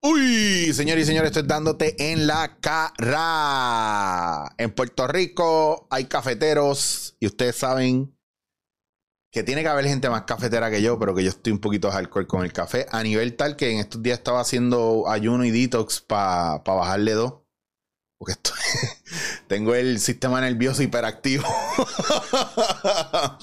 Uy, señores y señores, estoy dándote en la cara. En Puerto Rico hay cafeteros y ustedes saben que tiene que haber gente más cafetera que yo, pero que yo estoy un poquito alcohol con el café. A nivel tal que en estos días estaba haciendo ayuno y detox para bajarle dos. Porque estoy, tengo el sistema nervioso hiperactivo.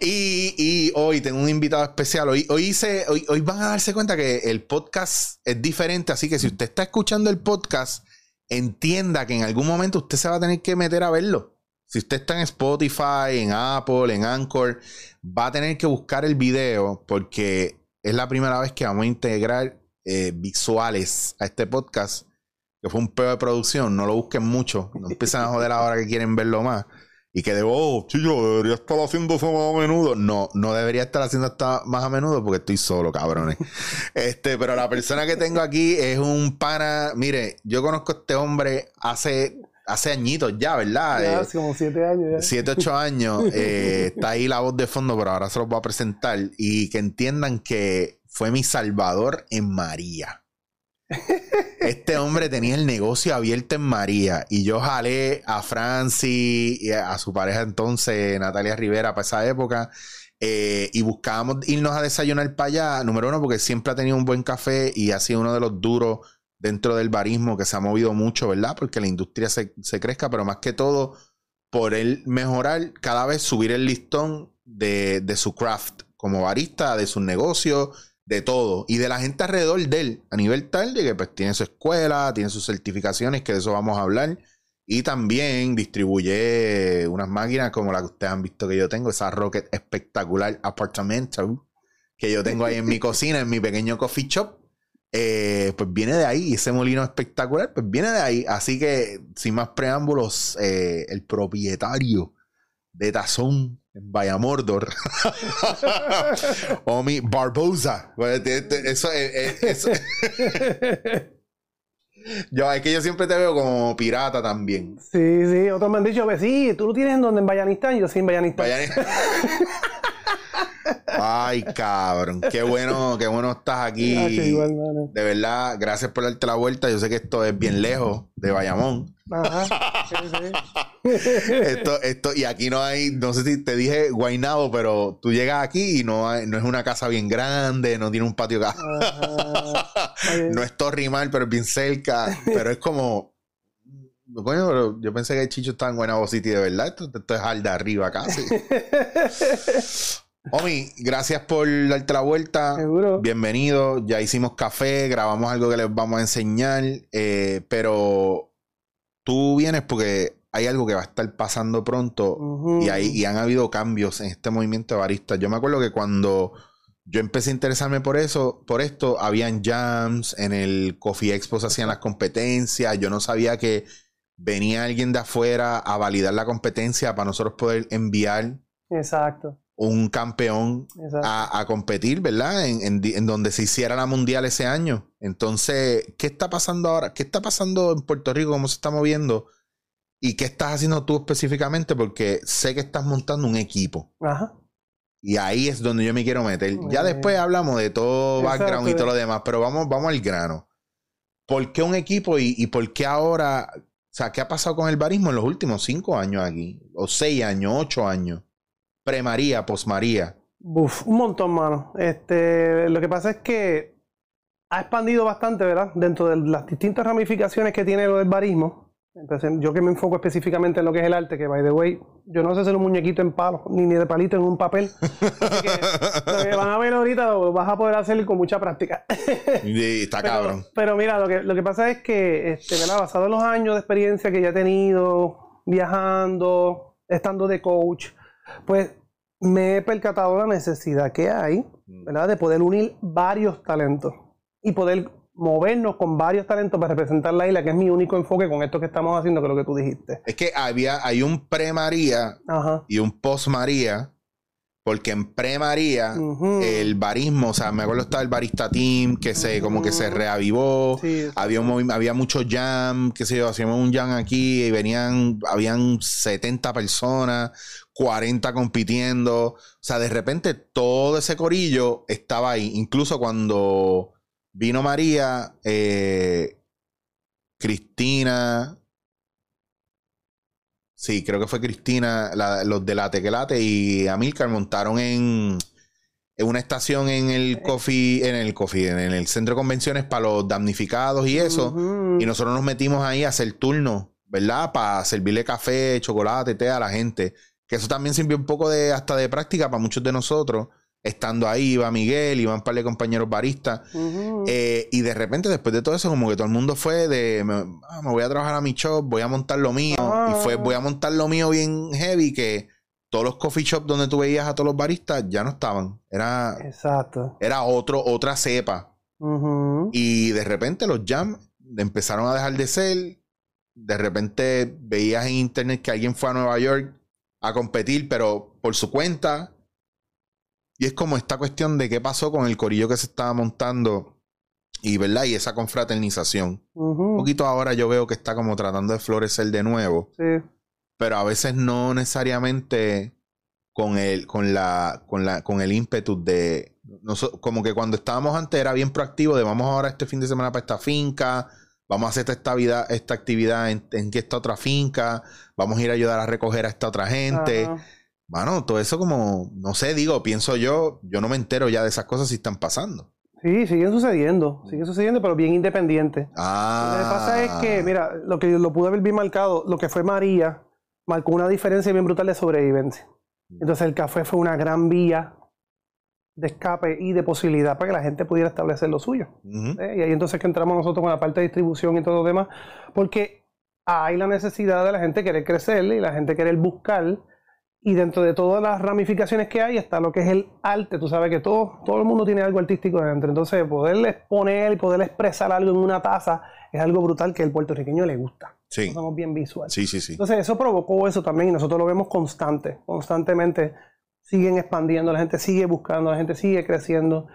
y, y, hoy tengo un invitado especial. Hoy, hoy, hice, hoy, hoy van a darse cuenta que el podcast es diferente. Así que si usted está escuchando el podcast, entienda que en algún momento usted se va a tener que meter a verlo. Si usted está en Spotify, en Apple, en Anchor, va a tener que buscar el video porque es la primera vez que vamos a integrar eh, visuales a este podcast que fue un pedo de producción, no lo busquen mucho, no empiezan a joder ahora que quieren verlo más. Y que de, oh, chillo, debería estar haciendo eso más a menudo. No, no debería estar haciendo esto más a menudo porque estoy solo, cabrones. este, pero la persona que tengo aquí es un pana. Mire, yo conozco a este hombre hace, hace añitos ya, ¿verdad? Ya, Eh, hace como siete años ya. Siete, ocho años. eh, está ahí la voz de fondo, pero ahora se los voy a presentar. Y que entiendan que fue mi salvador en María. Este hombre tenía el negocio abierto en María y yo jalé a Franci y a su pareja entonces, Natalia Rivera, para esa época. eh, y buscábamos irnos a desayunar para allá, número uno, porque siempre ha tenido un buen café y ha sido uno de los duros dentro del barismo que se ha movido mucho, ¿verdad? Porque la industria se, se crezca, pero más que todo por él mejorar, cada vez subir el listón de, de su craft como barista, de sus negocios, de todo. Y de la gente alrededor de él, a nivel tal de que pues tiene su escuela, tiene sus certificaciones, que de eso vamos a hablar. Y también distribuye unas máquinas como la que ustedes han visto que yo tengo, esa Rocket espectacular apartamento que yo tengo ahí en mi cocina, en mi pequeño coffee shop. Eh, pues viene de ahí, ese molino espectacular, pues viene de ahí. Así que, sin más preámbulos, eh, el propietario de Tazón en Bayamordor, Omi Barbosa. Pues, Eso, eh, eh, eso- yo, es que yo siempre te veo como pirata también. Sí, sí, otros me han dicho sí, tú lo tienes en donde en Bayanistán, yo sí en Bayanistán. Vaya- Ay, cabrón, qué bueno, qué bueno estás Ah, aquí. igual, mano. De verdad, gracias por darte la vuelta. Yo sé que esto es bien lejos de Bayamón. Ajá, sí, sí. Esto, esto, y aquí no hay, no sé si te dije Guaynabo, pero tú llegas aquí y no, hay- no es una casa bien grande, no tiene un patio. Oye, No es Torrimal, pero es bien cerca. Pero es como. Coño, pero yo pensé que Chicho estaba en Guaynabo City de verdad. Esto, esto es al de arriba casi. Omi, gracias por darte la vuelta. Seguro. Bienvenido. Ya hicimos café, grabamos algo que les vamos a enseñar. eh, pero tú vienes porque hay algo que va a estar pasando pronto. Y, hay, y han habido cambios en este movimiento de baristas. Yo me acuerdo que cuando yo empecé a interesarme por eso, por esto, habían jams, en el Coffee Expo se hacían las competencias. Yo no sabía que venía alguien de afuera a validar la competencia para nosotros poder enviar Exacto, un campeón a, a competir, ¿verdad? En, en donde se hiciera la mundial ese año. Entonces, ¿qué está pasando ahora? ¿Qué está pasando en Puerto Rico? ¿Cómo se está moviendo? ¿Y qué estás haciendo tú específicamente? Porque sé que estás montando un equipo. Ajá. Y ahí es donde yo me quiero meter. Muy Ya bien. después hablamos de todo Exacto. background y todo lo demás, pero vamos, vamos al grano. ¿Por qué un equipo y, y por qué ahora? O sea, ¿qué ha pasado con el barismo en los últimos cinco años aquí? O seis años, ocho años. Pre-María, post-María. Uf, un montón, mano. Este, lo que pasa es que ha expandido bastante, ¿verdad? Dentro de las distintas ramificaciones que tiene lo del barismo. Entonces, yo que me enfoco específicamente en lo que es el arte, que by the way, yo no sé hacer un muñequito en palo, ni, ni de palito en un papel. Así que lo que van a ver ahorita lo vas a poder hacer con mucha práctica. Y está Pero, cabrón. pero mira, lo que, lo que pasa es que, este, ¿verdad? basado en los años de experiencia que ya he tenido, viajando, estando de coach, pues me he percatado la necesidad que hay, ¿verdad? De poder unir varios talentos y poder movernos con varios talentos para representar la isla, que es mi único enfoque con esto que estamos haciendo, que es lo que tú dijiste. Es que había, hay un pre-María y un post-María, Porque en pre-María, el barismo, o sea, me acuerdo estaba el barista team, que se, como que se reavivó. Sí. Había, un había mucho jam, qué sé yo, hacíamos un jam aquí y venían, habían 70 personas, 40 compitiendo. O sea, de repente todo ese corillo estaba ahí. Incluso cuando vino María, eh, Cristina. Sí, creo que fue Cristina, la- los de la Tequelate y Amilcar montaron en, en una estación en el coffee, en el coffee, en el centro de convenciones para los damnificados y eso. Y nosotros nos metimos ahí a hacer turno, ¿verdad? Para servirle café, chocolate, té a la gente. Que eso también sirvió un poco de hasta de práctica para muchos de nosotros. Estando ahí, iba Miguel, iban un par de compañeros baristas. Eh, y de repente, después de todo eso, como que todo el mundo fue de, me, ah, me voy a trabajar a mi shop, voy a montar lo mío. Ah. Y fue, voy a montar lo mío bien heavy, que todos los coffee shops donde tú veías a todos los baristas ya no estaban. Era, Exacto. era otro, otra cepa. Y de repente los jams empezaron a dejar de ser. De repente veías en internet que alguien fue a Nueva York a competir, pero por su cuenta. Y es como esta cuestión de qué pasó con el corillo que se estaba montando y, ¿verdad? Y esa confraternización. Un poquito ahora yo veo que está como tratando de florecer de nuevo, Sí. pero a veces no necesariamente con el, con la, con la, con el ímpetu de noso- como que cuando estábamos antes era bien proactivo de vamos ahora este fin de semana para esta finca, vamos a hacer esta, vida, esta actividad en, esta otra finca, vamos a ir a ayudar a recoger a esta otra gente. Bueno, todo eso como, no sé, digo, pienso yo, yo no me entero ya de esas cosas si están pasando. Sí, siguen sucediendo, siguen sucediendo, pero bien independiente. Ah. Lo que pasa es que, mira, lo que lo pude ver bien marcado, lo que fue María, marcó una diferencia bien brutal de sobrevivencia. Entonces el café fue una gran vía de escape y de posibilidad para que la gente pudiera establecer lo suyo. ¿eh? Y ahí entonces que entramos nosotros con la parte de distribución y todo lo demás, porque hay la necesidad de la gente querer crecer y la gente querer buscar. Y dentro de todas las ramificaciones que hay está lo que es el arte. Tú sabes que todo, todo el mundo tiene algo artístico dentro. Entonces, poder exponer y poder expresar algo en una taza es algo brutal que al puertorriqueño le gusta. Sí, Somos bien visuales. sí, sí, sí. Entonces, eso provocó eso también y nosotros lo vemos constante. Constantemente siguen expandiendo, la gente sigue buscando, la gente sigue creciendo.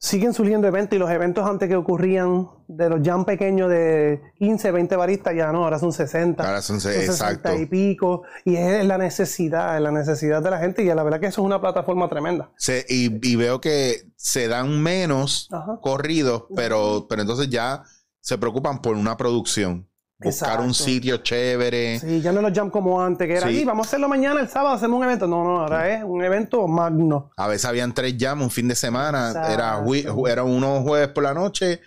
Siguen surgiendo eventos y los eventos antes que ocurrían de los jam pequeños de 15, 20 baristas, ya no, ahora son 60. Ahora son, son exacto. 60 y pico. Y es la necesidad, es la necesidad de la gente y la verdad que eso es una plataforma tremenda. Se- y, y veo que se dan menos Ajá. corridos, pero, pero entonces ya se preocupan por una producción. Buscar un sitio chévere. Sí, ya no los jam como antes, que era, Sí. "Y vamos a hacerlo mañana, el sábado, hacemos un evento. No, no, ahora es un evento magno. A veces habían tres jams un fin de semana. Era, Exacto. era uno jueves por la noche,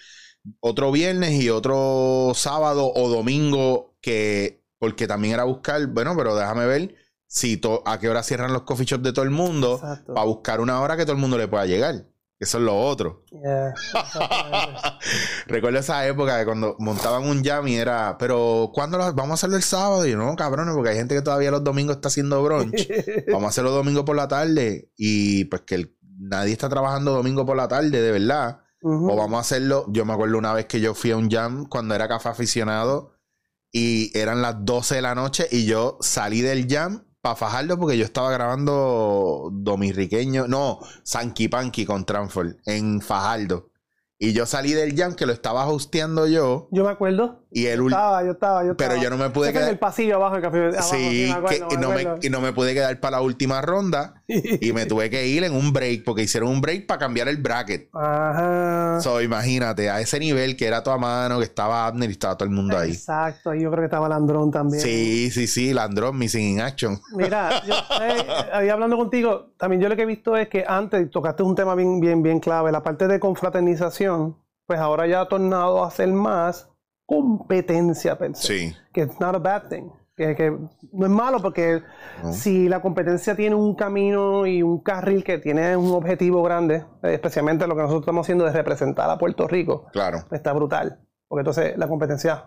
otro viernes y otro sábado o domingo que porque también era buscar, bueno, pero déjame ver si to- a qué hora cierran los coffee shops de todo el mundo Exacto. para buscar una hora que todo el mundo le pueda llegar. Eso es lo otro. Yeah. Recuerdo esa época de cuando montaban un jam y era, pero ¿cuándo lo- vamos a hacerlo el sábado? Y yo, no, cabrones, porque hay gente que todavía los domingos está haciendo brunch. vamos a hacerlo domingo por la tarde. Y pues que el- nadie está trabajando domingo por la tarde, de verdad. O vamos a hacerlo. Yo me acuerdo una vez que yo fui a un jam cuando era café aficionado y eran las 12 de la noche y yo salí del jam para fajarlo porque yo estaba grabando Dominriqueño, no, Sanky Panky con Transform en Fajardo. Y yo salí del jam que lo estaba hosteando yo Yo me acuerdo. Y el Yo estaba, yo estaba, yo pero estaba. yo no me pude fue en quedar. el pasillo abajo del café. abajo, Sí, me acuerdo, que- y, no me, y no me pude quedar para la última ronda y me tuve que ir en un break porque hicieron un break para cambiar el bracket. Ajá. So, imagínate, a ese nivel que era toda mano, que estaba Abner y estaba todo el mundo ahí. Exacto, ahí yo creo que estaba Landrón también. Sí, sí, sí, Landrón, Missing in Action. Mira, yo eh, ahí hablando contigo, también yo lo que he visto es que antes tocaste un tema bien, bien, bien clave, la parte de confraternización, pues ahora ya ha tornado a ser más competencia, pensé. Sí. Que it's not a bad thing. Que, que no es malo porque No. si la competencia tiene un camino y un carril que tiene un objetivo grande, especialmente lo que nosotros estamos haciendo de representar a Puerto Rico, Claro. está brutal. Porque entonces la competencia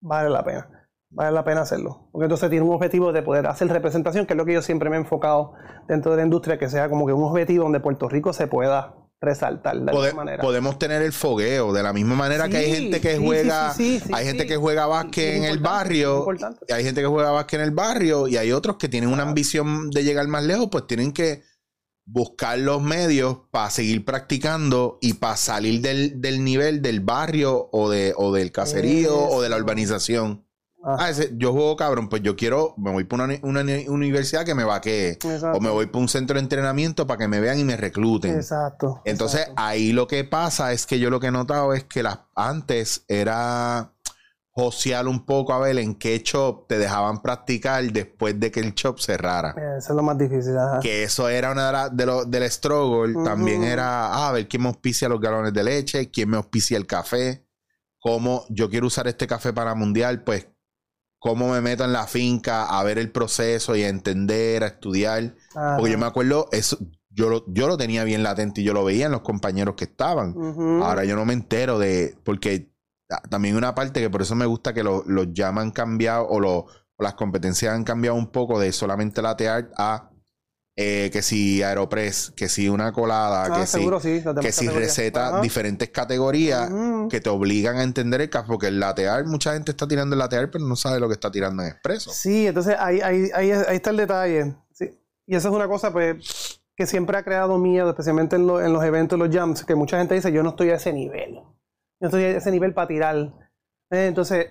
vale la pena. Vale la pena hacerlo. Porque entonces tiene un objetivo de poder hacer representación, que es lo que yo siempre me he enfocado dentro de la industria, que sea como que un objetivo donde Puerto Rico se pueda resaltar de alguna manera. podemos tener el fogueo de la misma manera que hay gente que sí, juega, sí, hay gente que juega básquet en el barrio, y hay gente que juega básquet en el barrio y hay otros que tienen una ambición de llegar más lejos, pues tienen que buscar los medios para seguir practicando y para salir del, del nivel del barrio o, de, o del caserío o de la urbanización. Ah, Ah, ese- yo juego cabrón, pues yo quiero, me voy para una, una uni- universidad que me vaquee. exacto. O me voy para un centro de entrenamiento para que me vean y me recluten. Exacto. Entonces, exacto. ahí lo que pasa es que yo lo que he notado es que las antes era josear un poco a ver en qué shop te dejaban practicar después de que el shop cerrara. Eh, Eso es lo más difícil. ajá. Que eso era una de las de los del struggle. También era ah, a ver quién me auspicia los galones de leche, quién me auspicia el café, cómo yo quiero usar este café para mundial, pues cómo me meto en la finca a ver el proceso y a entender, a estudiar. Ajá. Porque yo me acuerdo, eso, yo, lo, yo lo tenía bien latente y yo lo veía en los compañeros que estaban. Ahora yo no me entero de. Porque ta- también una parte que por eso me gusta que lo- los llaman han cambiado o, lo- o las competencias han cambiado un poco de solamente latear a eh, que si Aeropress, que si una colada, Ah, que si, sí. que si receta Ajá. diferentes categorías que te obligan a entender el café. Porque el latear, mucha gente está tirando el latear, pero no sabe lo que está tirando en expreso. Sí, entonces ahí, ahí, ahí, ahí está el detalle. Sí. Y eso es una cosa pues, que siempre ha creado miedo, especialmente en, lo- en los eventos, los jams, que mucha gente dice, yo no estoy a ese nivel. Yo no estoy a ese nivel para tirar. Eh, Entonces,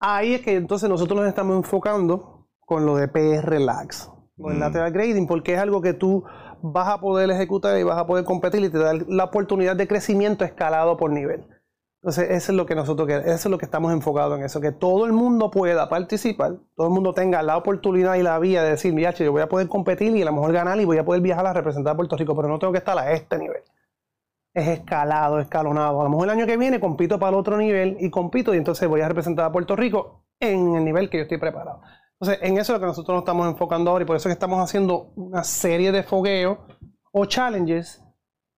ahí es que entonces nosotros nos estamos enfocando con lo de PR Relax, con el Mm. lateral grading, porque es algo que tú vas a poder ejecutar y vas a poder competir y te da la oportunidad de crecimiento escalado por nivel. Entonces, eso es lo que nosotros queremos, eso es lo que estamos enfocados en eso, que todo el mundo pueda participar, todo el mundo tenga la oportunidad y la vía de decir, mira, yo voy a poder competir y a lo mejor ganar y voy a poder viajar a representar a Puerto Rico, pero no tengo que estar a este nivel. Es escalado, escalonado. A lo mejor el año que viene compito para el otro nivel y compito y entonces voy a representar a Puerto Rico en el nivel que yo estoy preparado. Entonces, en eso es lo que nosotros nos estamos enfocando ahora y por eso es que estamos haciendo una serie de fogueos o challenges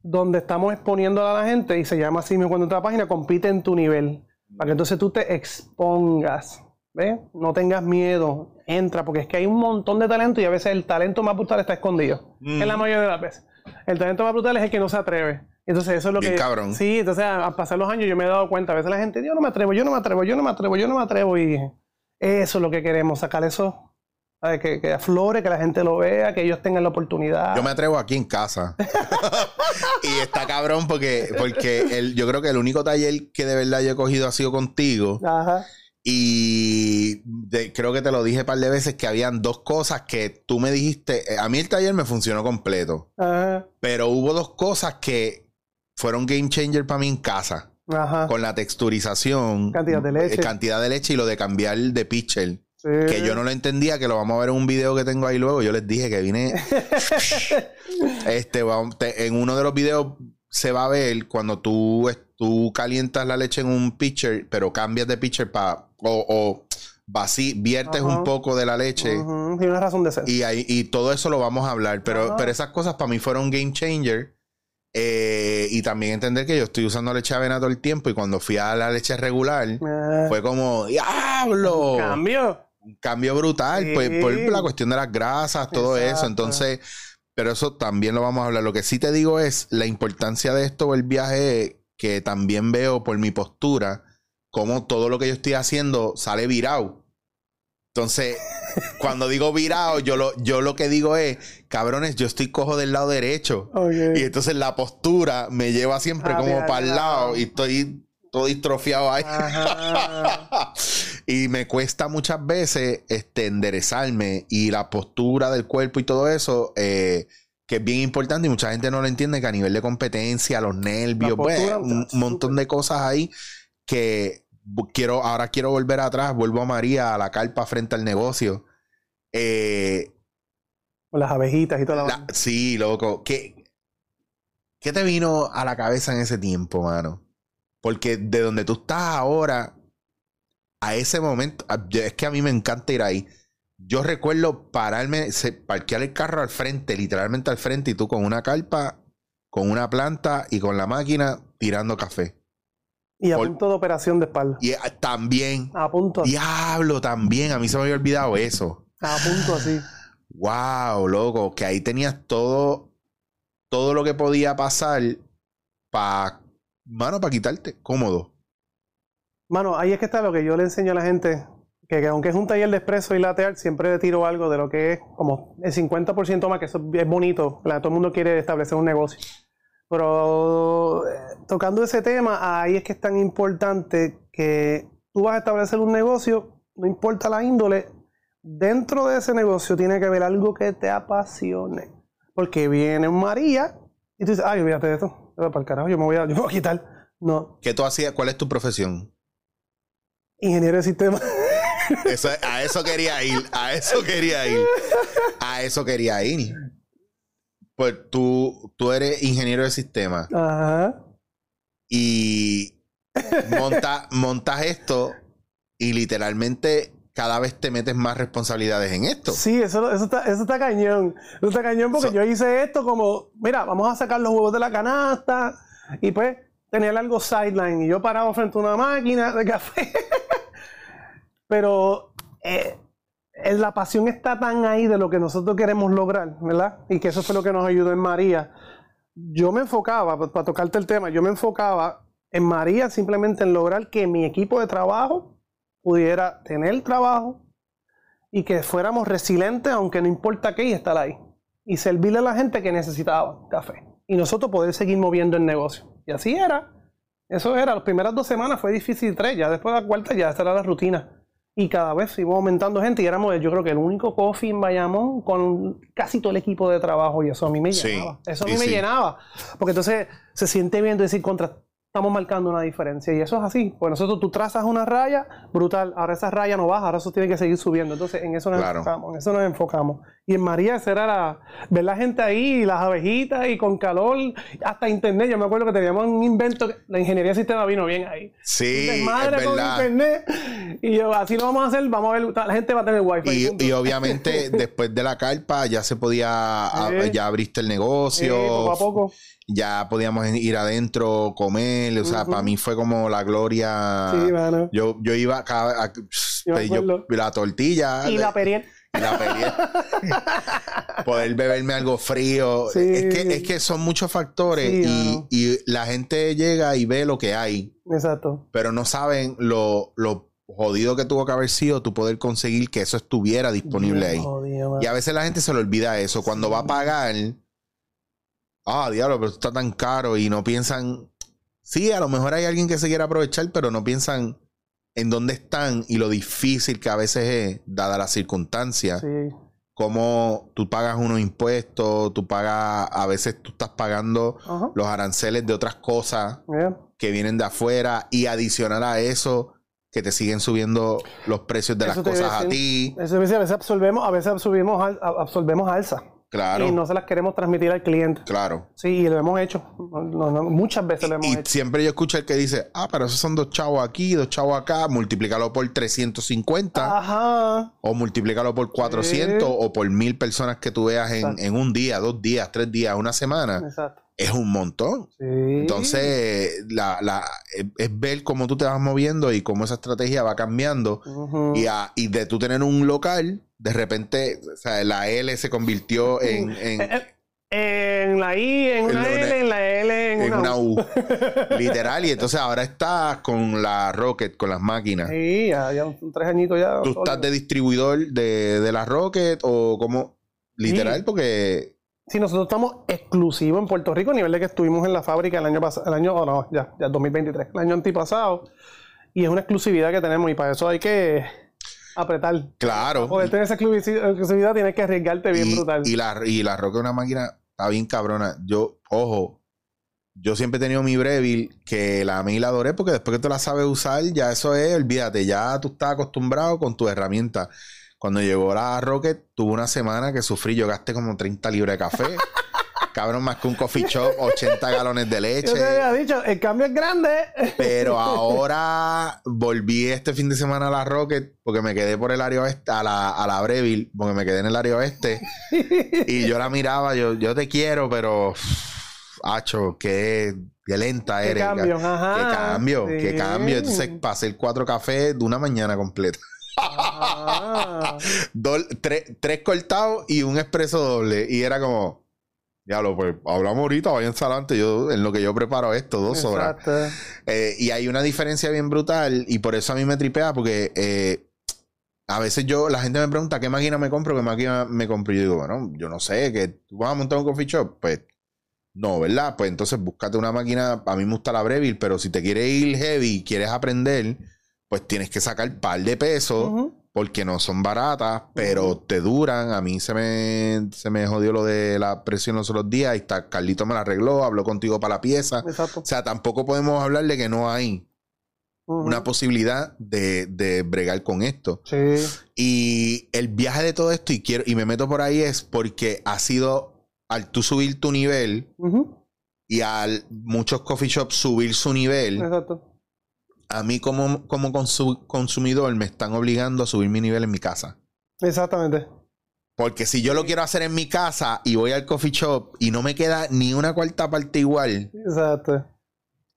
donde estamos exponiendo a la gente y se llama así mismo cuando entra la página, compite en tu nivel. Para que entonces tú te expongas. ¿Ves? No tengas miedo. Entra, porque es que hay un montón de talento y a veces el talento más brutal está escondido. Mm. En la mayoría de las veces. El talento más brutal es el que no se atreve. Entonces eso es lo Bien que... cabrón. Sí, entonces a, a pasar los años yo me he dado cuenta. A veces la gente, yo no me atrevo, yo no me atrevo, yo no me atrevo, yo no me atrevo. Y eso es lo que queremos, sacar eso. Que, que aflore, que la gente lo vea, que ellos tengan la oportunidad. Yo me atrevo aquí en casa. y está cabrón porque, porque el, yo creo que el único taller que de verdad yo he cogido ha sido contigo. Ajá. Y de- creo que te lo dije un par de veces que habían dos cosas que tú me dijiste. eh, A mí el taller me funcionó completo. Ajá. Pero hubo dos cosas que fueron game changer para mí en casa. Ajá. Con la texturización. Cantidad de leche. eh, Cantidad de leche y lo de cambiar de pitcher. Sí. Que yo no lo entendía, que lo vamos a ver en un video que tengo ahí luego. Yo les dije que vine. este, en uno de los videos se va a ver cuando tú, es- tú calientas la leche en un pitcher, pero cambias de pitcher para. O, o vací- viertes Ajá. un poco de la leche. Ujú, Tiene una razón de ser. Y, ahí, y todo eso lo vamos a hablar. Pero, Ajá. pero esas cosas para mí fueron game changer. Eh, y también entender que yo estoy usando leche de avena todo el tiempo. Y cuando fui a la leche regular, Eh, fue como, ¡Diablo! Cambio. un cambio brutal Sí. pues, por la cuestión de las grasas, todo eso. Entonces, pero eso también lo vamos a hablar. Lo que sí te digo es la importancia de esto, el viaje, que también veo por mi postura, como todo lo que yo estoy haciendo sale virado. Entonces, cuando digo virado, yo lo, yo lo que digo es, cabrones, yo estoy cojo del lado derecho. Y entonces la postura me lleva siempre Ah, como mira, para el lado y estoy todo distrofiado ahí. Y me cuesta muchas veces este, enderezarme y la postura del cuerpo y todo eso, eh, que es bien importante y mucha gente no lo entiende, que a nivel de competencia, los nervios, pues, un montón de cosas ahí que quiero, ahora quiero volver atrás, vuelvo a María, a la carpa frente al negocio. Eh, Con las abejitas y toda la... la- sí, loco. ¿Qué, ¿Qué te vino a la cabeza en ese tiempo, mano? Porque de donde tú estás ahora, a ese momento, es que a mí me encanta ir ahí. Yo recuerdo pararme, parquear el carro al frente, literalmente al frente, y tú con una carpa, con una planta y con la máquina tirando café. Y a Por- punto de operación de espalda. Y eh, también, A punto. diablo, también, a mí se me había olvidado eso. A punto así. Wow, loco, que ahí tenías todo, todo lo que podía pasar para, mano, para quitarte cómodo. Mano, ahí es que está lo que yo le enseño a la gente, que aunque es un taller de expreso y lateral, siempre le tiro algo de lo que es como el 50% más, que eso es bonito. Todo el mundo quiere establecer un negocio. Pero eh, tocando ese tema, ahí es que es tan importante que tú vas a establecer un negocio, no importa la índole, dentro de ese negocio tiene que haber algo que te apasione. Porque viene María y tú dices, ay, olvídate de esto, para el carajo, yo me voy a, yo me voy a quitar. No. ¿Qué tú hacías? ¿Cuál es tu profesión? Ingeniero de sistemas. a eso quería ir, a eso quería ir. A eso quería ir. Pues tú, tú eres ingeniero de sistemas. Ajá. Y montas esto y literalmente cada vez te metes más responsabilidades en esto. Sí, eso, eso, está, eso está cañón. Eso está cañón porque yo hice esto como, mira, vamos a sacar los huevos de la canasta y pues tener algo sideline y yo parado frente a una máquina de café. Pero eh, la pasión está tan ahí de lo que nosotros queremos lograr, ¿verdad? Y que eso fue lo que nos ayudó en María. Yo me enfocaba, para tocarte el tema, yo me enfocaba en María simplemente en lograr que mi equipo de trabajo pudiera tener trabajo y que fuéramos resilientes, aunque no importa qué, y estar ahí. Y servirle a la gente que necesitaba café. Y nosotros poder seguir moviendo el negocio. Y así era. Eso era. Las primeras dos semanas fue difícil, tres. Ya después de la cuarta, ya esta era la rutina. Y cada vez iba aumentando gente y éramos, yo creo que el único coffee en Bayamón con casi todo el equipo de trabajo y eso a mí me llenaba. Eso a mí me llenaba. Porque entonces se siente bien decir contra, estamos marcando una diferencia. Y eso es así. Pues nosotros tú trazas una raya, brutal. Ahora esa raya no baja, ahora eso tiene que seguir subiendo. Entonces en eso nos enfocamos, en eso nos enfocamos. Y en María, esa era la, ver la gente ahí, las abejitas y con calor, hasta internet. Yo me acuerdo que teníamos un invento, la ingeniería de sistema vino bien ahí. Sí, madre con internet. Y yo, así lo vamos a hacer, vamos a ver, la gente va a tener wifi. Y, y obviamente después de la carpa ya se podía, ya abriste el negocio. poco a poco ya podíamos ir adentro, comer, o sea, para mí fue como la gloria. Sí, Yo, yo iba a, a la tortilla. Y la periel. Y la periel. Poder beberme algo frío. Es, que, es que son muchos factores y, y, la gente llega y ve lo que hay. Exacto. Pero no saben lo, lo jodido que tuvo que haber sido tu poder conseguir que eso estuviera disponible ahí. y a veces la gente se le olvida eso. Cuando va a pagar ah, diablo, pero esto está tan caro y no piensan, sí, a lo mejor hay alguien que se quiera aprovechar, pero no piensan en dónde están y lo difícil que a veces es, dada las circunstancias. Sí. Como tú pagas unos impuestos, tú pagas, a veces tú estás pagando los aranceles de otras cosas que vienen de afuera y adicional a eso, que te siguen subiendo los precios de las cosas a ti. Eso a veces absorbemos, a veces absorbemos, absorbemos alza. Claro. Y no se las queremos transmitir al cliente. Claro. Sí, y lo hemos hecho. muchas veces lo hemos y siempre yo escucho el que dice, ah, pero esos son dos chavos aquí, dos chavos acá, multiplícalo por 350. Ajá. O multiplícalo por 400 o por mil personas que tú veas en, en, un día, dos días, tres días, una semana. Exacto. Es un montón. Sí. Entonces, la, la, es, ver cómo tú te vas moviendo y cómo esa estrategia va cambiando. y, a, y de tú tener un local de repente, o sea, la L se convirtió en... En, eh, eh, en la I, en una L, en la L, en, una, U. Literal. Y entonces ahora estás con la Rocket, con las máquinas. Sí, ya, ya tres añitos ya. ¿Tú estás de distribuidor de, de la Rocket o como Literal, porque... Sí, nosotros estamos exclusivos en Puerto Rico a nivel de que estuvimos en la fábrica el año pasado, el año, oh no, ya, ya 2023, el año antipasado. Y es una exclusividad que tenemos y para eso hay que apretar. Claro. Poder tener esa exclusividad tienes que arriesgarte bien brutal. Y la, y la Roca es una máquina, está bien cabrona. Yo, ojo, yo siempre he tenido mi Breville que la mí la adoré porque después que tú la sabes usar, ya eso es, olvídate, ya tú estás acostumbrado con tu herramienta. Cuando llegó la Rocket, tuve una semana que sufrí, yo gasté como 30 libras de café. Cabrón, más que un coffee shop, 80 galones de leche. Yo te había dicho, el cambio es grande. Pero ahora volví este fin de semana a la Rocket porque me quedé por el área oeste, a la, a la Breville, porque me quedé en el área oeste. y yo la miraba, yo, yo te quiero, pero. Hacho, qué, lenta eres. Qué cambio, ajá. Qué cambio, qué cambio. Entonces pasé el cuatro cafés de una mañana completa. Ah. tres, tres cortados y un expreso doble. Y era como, Diablo, pues hablamos ahorita, vayan adelante. Yo, en lo que yo preparo esto, dos horas. Eh, y hay una diferencia bien brutal, y por eso a mí me tripea, porque eh, a veces yo, la gente me pregunta qué máquina me compro, qué máquina me compro. Y yo digo, bueno, yo no sé, que tú vas a montar un coffee shop, pues no, ¿verdad? Pues entonces búscate una máquina, a mí me gusta la Breville, pero si te quieres ir heavy y quieres aprender, pues tienes que sacar par de pesos. Porque no son baratas, pero te duran. A mí se me, se me jodió lo de la presión los otros días. Y está, Carlito me la arregló, habló contigo para la pieza. Exacto. O sea, tampoco podemos hablar de que no hay una posibilidad de, de bregar con esto. Sí. Y el viaje de todo esto, y quiero, y me meto por ahí, es porque ha sido al tú subir tu nivel y al muchos coffee shops subir su nivel, Exacto. A mí como, como consu- consumidor me están obligando a subir mi nivel en mi casa. Exactamente. Porque si yo lo quiero hacer en mi casa y voy al coffee shop y no me queda ni una cuarta parte igual, Exacto.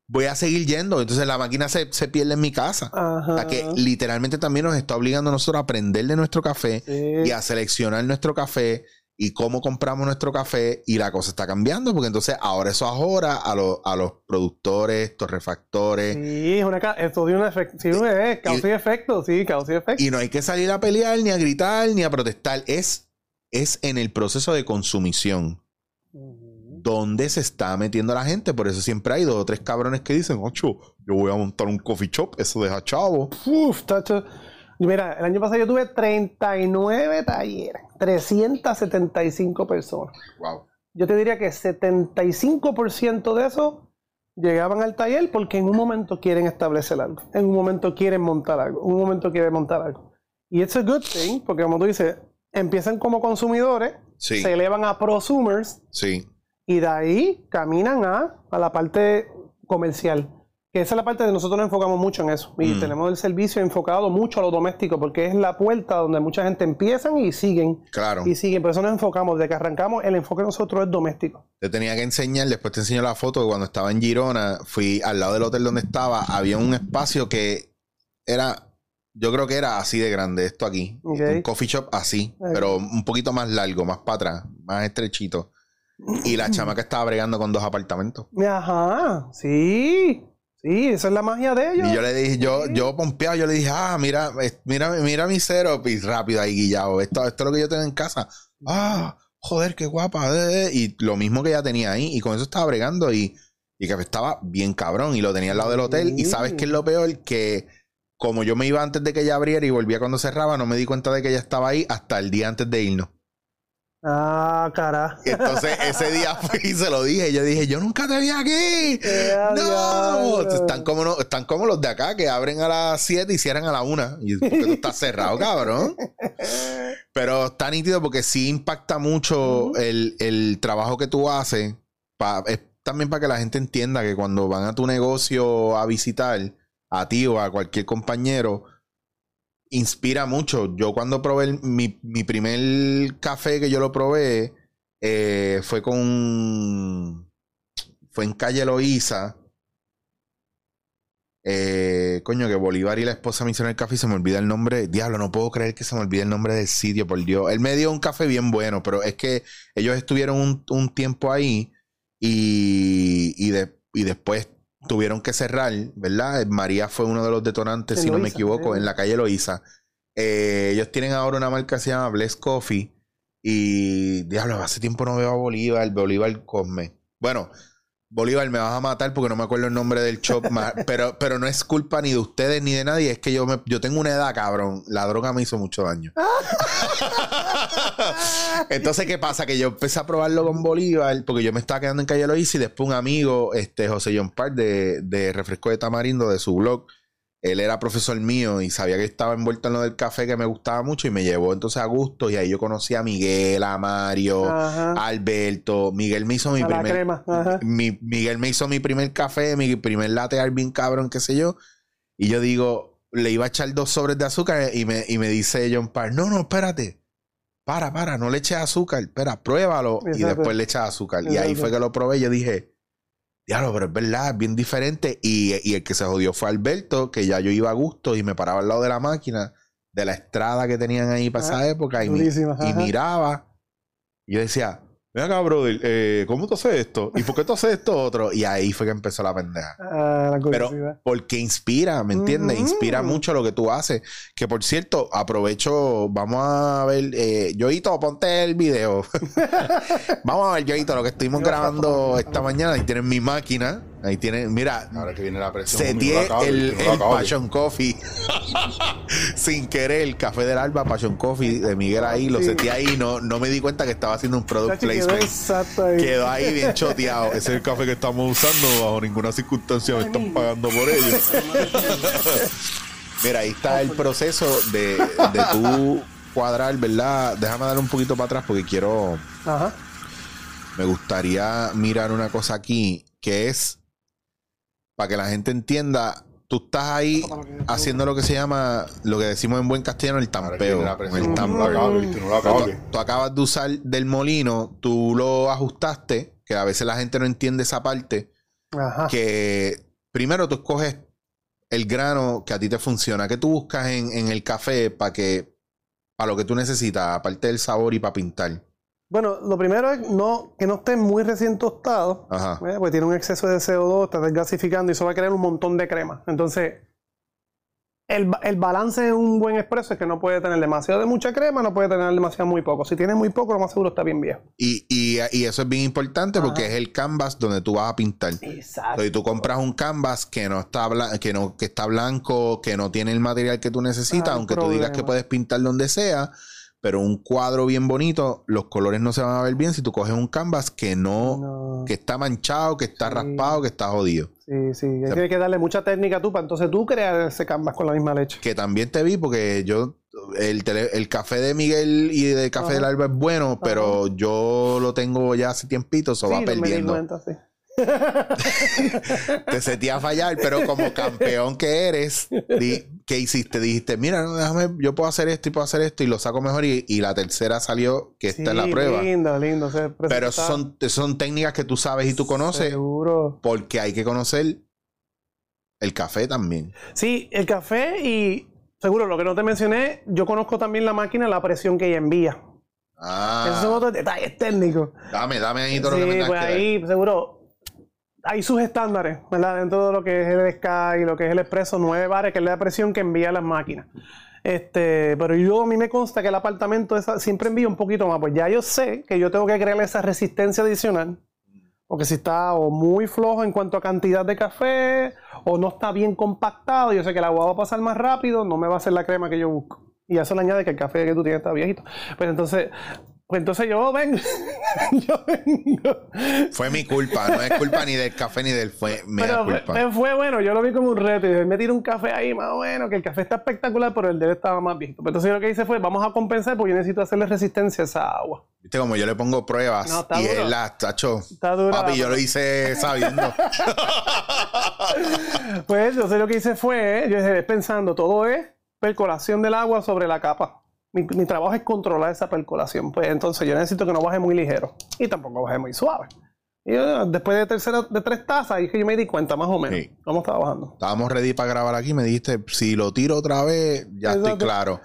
voy a seguir yendo. Entonces la máquina se, se pierde en mi casa. Ajá. O sea que literalmente también nos está obligando a nosotros a aprender de nuestro café Sí. y a seleccionar nuestro café y cómo compramos nuestro café y la cosa está cambiando porque entonces ahora eso ahora a, los- a los productores, torrefactores Sí, es una esto de un efecto. Sí, es causa y efecto. Sí, causa y efecto. y no hay que salir a pelear ni a gritar ni a protestar, es, es en el proceso de consumición Ujú. donde se está metiendo la gente, por eso siempre hay dos o tres cabrones que dicen, ocho, yo voy a montar un coffee shop, eso deja chavo. Uf, tacho. Mira, el año pasado yo tuve 39 talleres, 375 personas. Wow. Yo te diría que 75% de eso llegaban al taller porque en un momento quieren establecer algo, en un momento quieren montar algo, en un momento quieren montar algo. Y it's a good thing, porque como tú dices, empiezan como consumidores, Sí. se elevan a prosumers Sí. y de ahí caminan a, a la parte comercial. Que esa es la parte de nosotros nos enfocamos mucho en eso. Y Mm. tenemos el servicio enfocado mucho a lo doméstico, porque es la puerta donde mucha gente empiezan y siguen. Claro. Y siguen. Por eso nos enfocamos. De que arrancamos, el enfoque de nosotros es doméstico. Te tenía que enseñar, después te enseño la foto que cuando estaba en Girona, fui al lado del hotel donde estaba, había un espacio que era, yo creo que era así de grande, esto aquí. Un coffee shop así, pero un poquito más largo, más para atrás, más estrechito. Y la chamaca estaba bregando con dos apartamentos. Ajá, sí. Sí, esa es la magia de ellos. Y yo le dije, yo, yo pompeado, yo le dije, ah, mira, mira, mira mi y rápido ahí guillado. Esto, esto es lo que yo tengo en casa. Ah, joder, qué guapa. eh, eh. Y lo mismo que ella tenía ahí. Y con eso estaba bregando y, y que estaba bien cabrón. Y lo tenía al lado del hotel. Y sabes qué es lo peor, que como yo me iba antes de que ella abriera y volvía cuando cerraba, no me di cuenta de que ella estaba ahí hasta el día antes de irnos. Ah, cara. Y entonces ese día fui y se lo dije. Yo dije, yo nunca te vi aquí. Eh, No, están como, no- están como los de acá que abren a las 7 y cierran a la 1. Y porque tú estás cerrado, cabrón. Pero está nítido porque sí impacta mucho el, el trabajo que tú haces. Pa- es también para que la gente entienda que cuando van a tu negocio a visitar, a ti o a cualquier compañero, inspira mucho. Yo cuando probé el- mi, mi primer café que yo lo probé, eh, fue con... Fue en Calle Loíza. Eh, coño, que Bolívar y la esposa me hicieron el café y se me olvida el nombre. Diablo, no puedo creer que se me olvide el nombre del sitio, por Dios. Él me dio un café bien bueno, pero es que ellos estuvieron un, un tiempo ahí y, y, de- y después tuvieron que cerrar, ¿verdad? María fue uno de los detonantes, si no me equivoco, eh. en la calle Loíza. Eh, ellos tienen ahora una marca que se llama Bless Coffee. Y diablo, hace tiempo no veo a Bolívar, Bolívar Cosme. Bueno, Bolívar, me vas a matar porque no me acuerdo el nombre del shop, pero, pero no es culpa ni de ustedes ni de nadie, es que yo, me, yo tengo una edad, cabrón. La droga me hizo mucho daño. Entonces, ¿qué pasa? Que yo empecé a probarlo con Bolívar porque yo me estaba quedando en Calle Loíza y después un amigo, este José John Park de, de Refresco de Tamarindo, de su blog, él era profesor mío y sabía que estaba envuelto en lo del café que me gustaba mucho y me llevó entonces a gusto y ahí yo conocí a Miguel, a Mario, Ajá. a Alberto. Miguel me hizo mi A primer... mi- Miguel me hizo mi primer café, mi primer latte bien cabrón, qué sé yo. Y yo digo, le iba a echar dos sobres de azúcar y me, y me dice John Parr, no, no, espérate. Para, para, no le eches azúcar. Espera, pruébalo. Y después le echas azúcar. Y ahí fue que lo probé. y Yo dije, diablo, pero es verdad, es bien diferente. Y, y el que se jodió fue Alberto, que ya yo iba a gusto y me paraba al lado de la máquina, de la estrada que tenían ahí para esa época. Y, mi- y miraba. Y yo decía, Ven acá, brother, eh, ¿cómo tú haces esto? ¿Y por qué tú haces esto otro? Y ahí fue que empezó la pendeja. Ah, la Pero porque inspira, ¿me entiendes? Inspira mucho lo que tú haces. Que por cierto, aprovecho, vamos a ver, eh, Yoito, ponte el video. vamos a ver, Yoito, lo que estuvimos grabando esta mañana. Ahí tienen mi máquina. Ahí tienen, mira, Ahora que viene la presión. se tiene el. Passion Coffee. Sin querer, el café del alba, Passion Coffee de Miguel ahí, lo Sí. seté ahí. No, no me di cuenta que estaba haciendo un product Chacho, quedó placement. exacto ahí. Quedó ahí bien choteado. Ese es el café que estamos usando. Bajo ninguna circunstancia me están pagando por ello. Mira, ahí está el proceso de, de tú cuadrar, ¿verdad? Déjame dar un poquito para atrás porque quiero. Ajá. Me gustaría mirar una cosa aquí que es para que la gente entienda. Tú estás ahí haciendo lo que se llama, lo que decimos en buen castellano, el tampeo. tú acabas de usar del molino, tú lo ajustaste, que a veces la gente no entiende esa parte, Ajá. que primero tú escoges el grano que a ti te funciona, que tú buscas en, en el café para que, para lo que tú necesitas, aparte del sabor y para pintar. Bueno, lo primero es no, que no esté muy recién tostado, Ajá. ¿eh? porque tiene un exceso de CO2, está desgasificando y eso va a crear un montón de crema. Entonces, el, el balance en un buen expreso es que no puede tener demasiado de mucha crema, no puede tener demasiado muy poco. Si tiene muy poco, lo más seguro está bien viejo. Y, y, y eso es bien importante porque es el canvas donde tú vas a pintar. Exacto. Si tú compras un canvas que no está que no que está blanco, que no tiene el material que tú necesitas, aunque tú digas que puedes pintar donde sea, pero un cuadro bien bonito, los colores no se van a ver bien si tú coges un canvas que no, No. que está manchado, que está Sí. raspado, que está jodido. Sí, sí. Tienes que darle mucha técnica tú para entonces tú crear ese canvas con la misma leche. Que también te vi porque yo el, tele- el café de Miguel y de café Ajá. del Alba es bueno, pero yo lo tengo ya hace tiempito, eso sí, va no me di perdiendo. cuenta, sí. te sentí a fallar, pero como campeón que eres, di- ¿qué hiciste? Dijiste, mira, no, déjame, yo puedo hacer esto y puedo hacer esto y lo saco mejor y, y la tercera salió que está en la Sí, prueba. Lindo, lindo. Pero son, son técnicas que tú sabes y tú conoces Seguro. porque hay que conocer el café también. Sí, el café y seguro, lo que no te mencioné, yo conozco también la máquina, la presión que ella envía. Esos son Ah, otros detalles técnicos. dame, dame ahí todo lo que me Sí, pues ahí, seguro, hay sus estándares, ¿verdad? Dentro de lo que es el Sky, lo que es el Expreso 9 bares, que es la presión que envía las máquinas. Este, pero yo a mí me consta que el apartamento siempre envía un poquito más. Pues ya yo sé que yo tengo que crearle esa resistencia adicional. Porque si está o muy flojo en cuanto a cantidad de café, o no está bien compactado, yo sé que el agua va a pasar más rápido, no me va a hacer la crema que yo busco. Y eso le añade que el café que tú tienes está viejito. Pues entonces, pues entonces yo vengo, yo vengo. Fue mi culpa, no es culpa ni del café ni del fue Pero culpa. fue- fue bueno, yo lo vi como un reto. Y dije, me tiro un café ahí más o menos, que el café está espectacular, pero el de él estaba más viejito. Pero entonces yo lo que hice fue, vamos a compensar porque yo necesito hacerle resistencia a esa agua. Viste como yo le pongo pruebas No, y duro. él las tacho. Está dura Papi, yo lo hice sabiendo. Pues sé lo que hice fue, yo dije, pensando, todo es percolación del agua sobre la capa. Mi, mi trabajo es controlar esa percolación. Pues entonces yo necesito que no baje muy ligero y tampoco baje muy suave. Y yo, después de, tercera, de tres tazas, ahí es que yo me di cuenta más o menos Sí. cómo estaba bajando. Estábamos ready para grabar aquí. Me dijiste, si lo tiro otra vez, ya estoy Exacto. claro.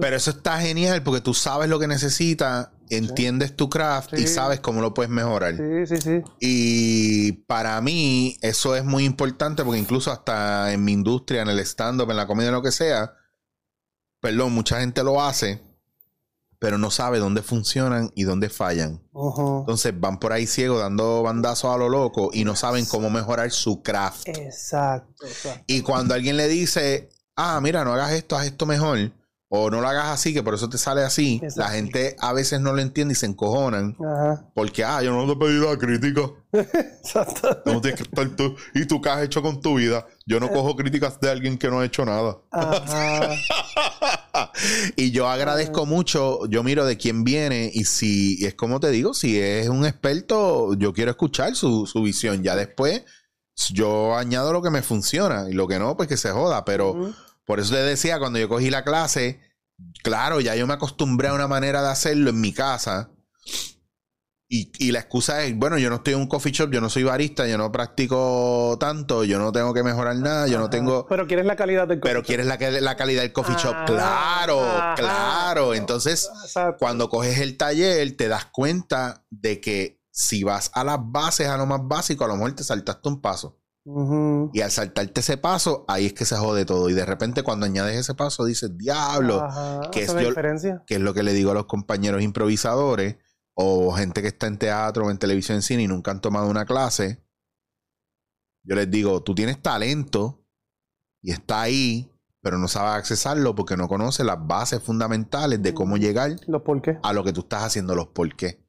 Pero eso está genial porque tú sabes lo que necesitas, entiendes tu craft y sabes cómo lo puedes mejorar. Sí, sí, sí. Y para mí eso es muy importante porque incluso hasta en mi industria, en el stand-up, en la comedia, en lo que sea, perdón, mucha gente lo hace, pero no sabe dónde funcionan y dónde fallan. Entonces van por ahí ciegos dando bandazos a lo loco y no saben cómo mejorar su craft. Exacto, exacto. Y cuando alguien le dice, ah, mira, no hagas esto, haz esto mejor, o no lo hagas así, que por eso te sale así, Exacto. la gente a veces no lo entiende y se encojonan. Ajá. Porque, ah, yo no te he pedido la crítica. Exacto. No tienes que estar tú. ¿Y tú qué has hecho con tu vida? Yo no cojo críticas de alguien que no ha hecho nada. Ajá. y yo agradezco mucho, yo miro de quién viene y si, es como te digo, si es un experto, yo quiero escuchar su, su visión. Ya después yo añado lo que me funciona y lo que no, pues que se joda. Pero. Por eso te decía, cuando yo cogí la clase, claro, ya yo me acostumbré a una manera de hacerlo en mi casa. Y, y la excusa es, bueno, yo no estoy en un coffee shop, yo no soy barista, yo no practico tanto, yo no tengo que mejorar nada, yo no tengo... Pero quieres la calidad del Pero quieres la, calidad del coffee shop. Ajá, Claro, ajá. claro. Entonces, cuando coges el taller, te das cuenta de que si vas a las bases, a lo más básico, a lo mejor te saltaste un paso. Y al saltarte ese paso, ahí es que se jode todo. Y de repente, cuando añades ese paso, dices, diablo, Ajá, que es yo- que es lo que le digo a los compañeros improvisadores o gente que está en teatro o en televisión en cine y nunca han tomado una clase. Yo les digo, tú tienes talento y está ahí, pero no sabes accesarlo porque no conoces las bases fundamentales de cómo llegar Los por qué. a lo que tú estás haciendo, los por qué.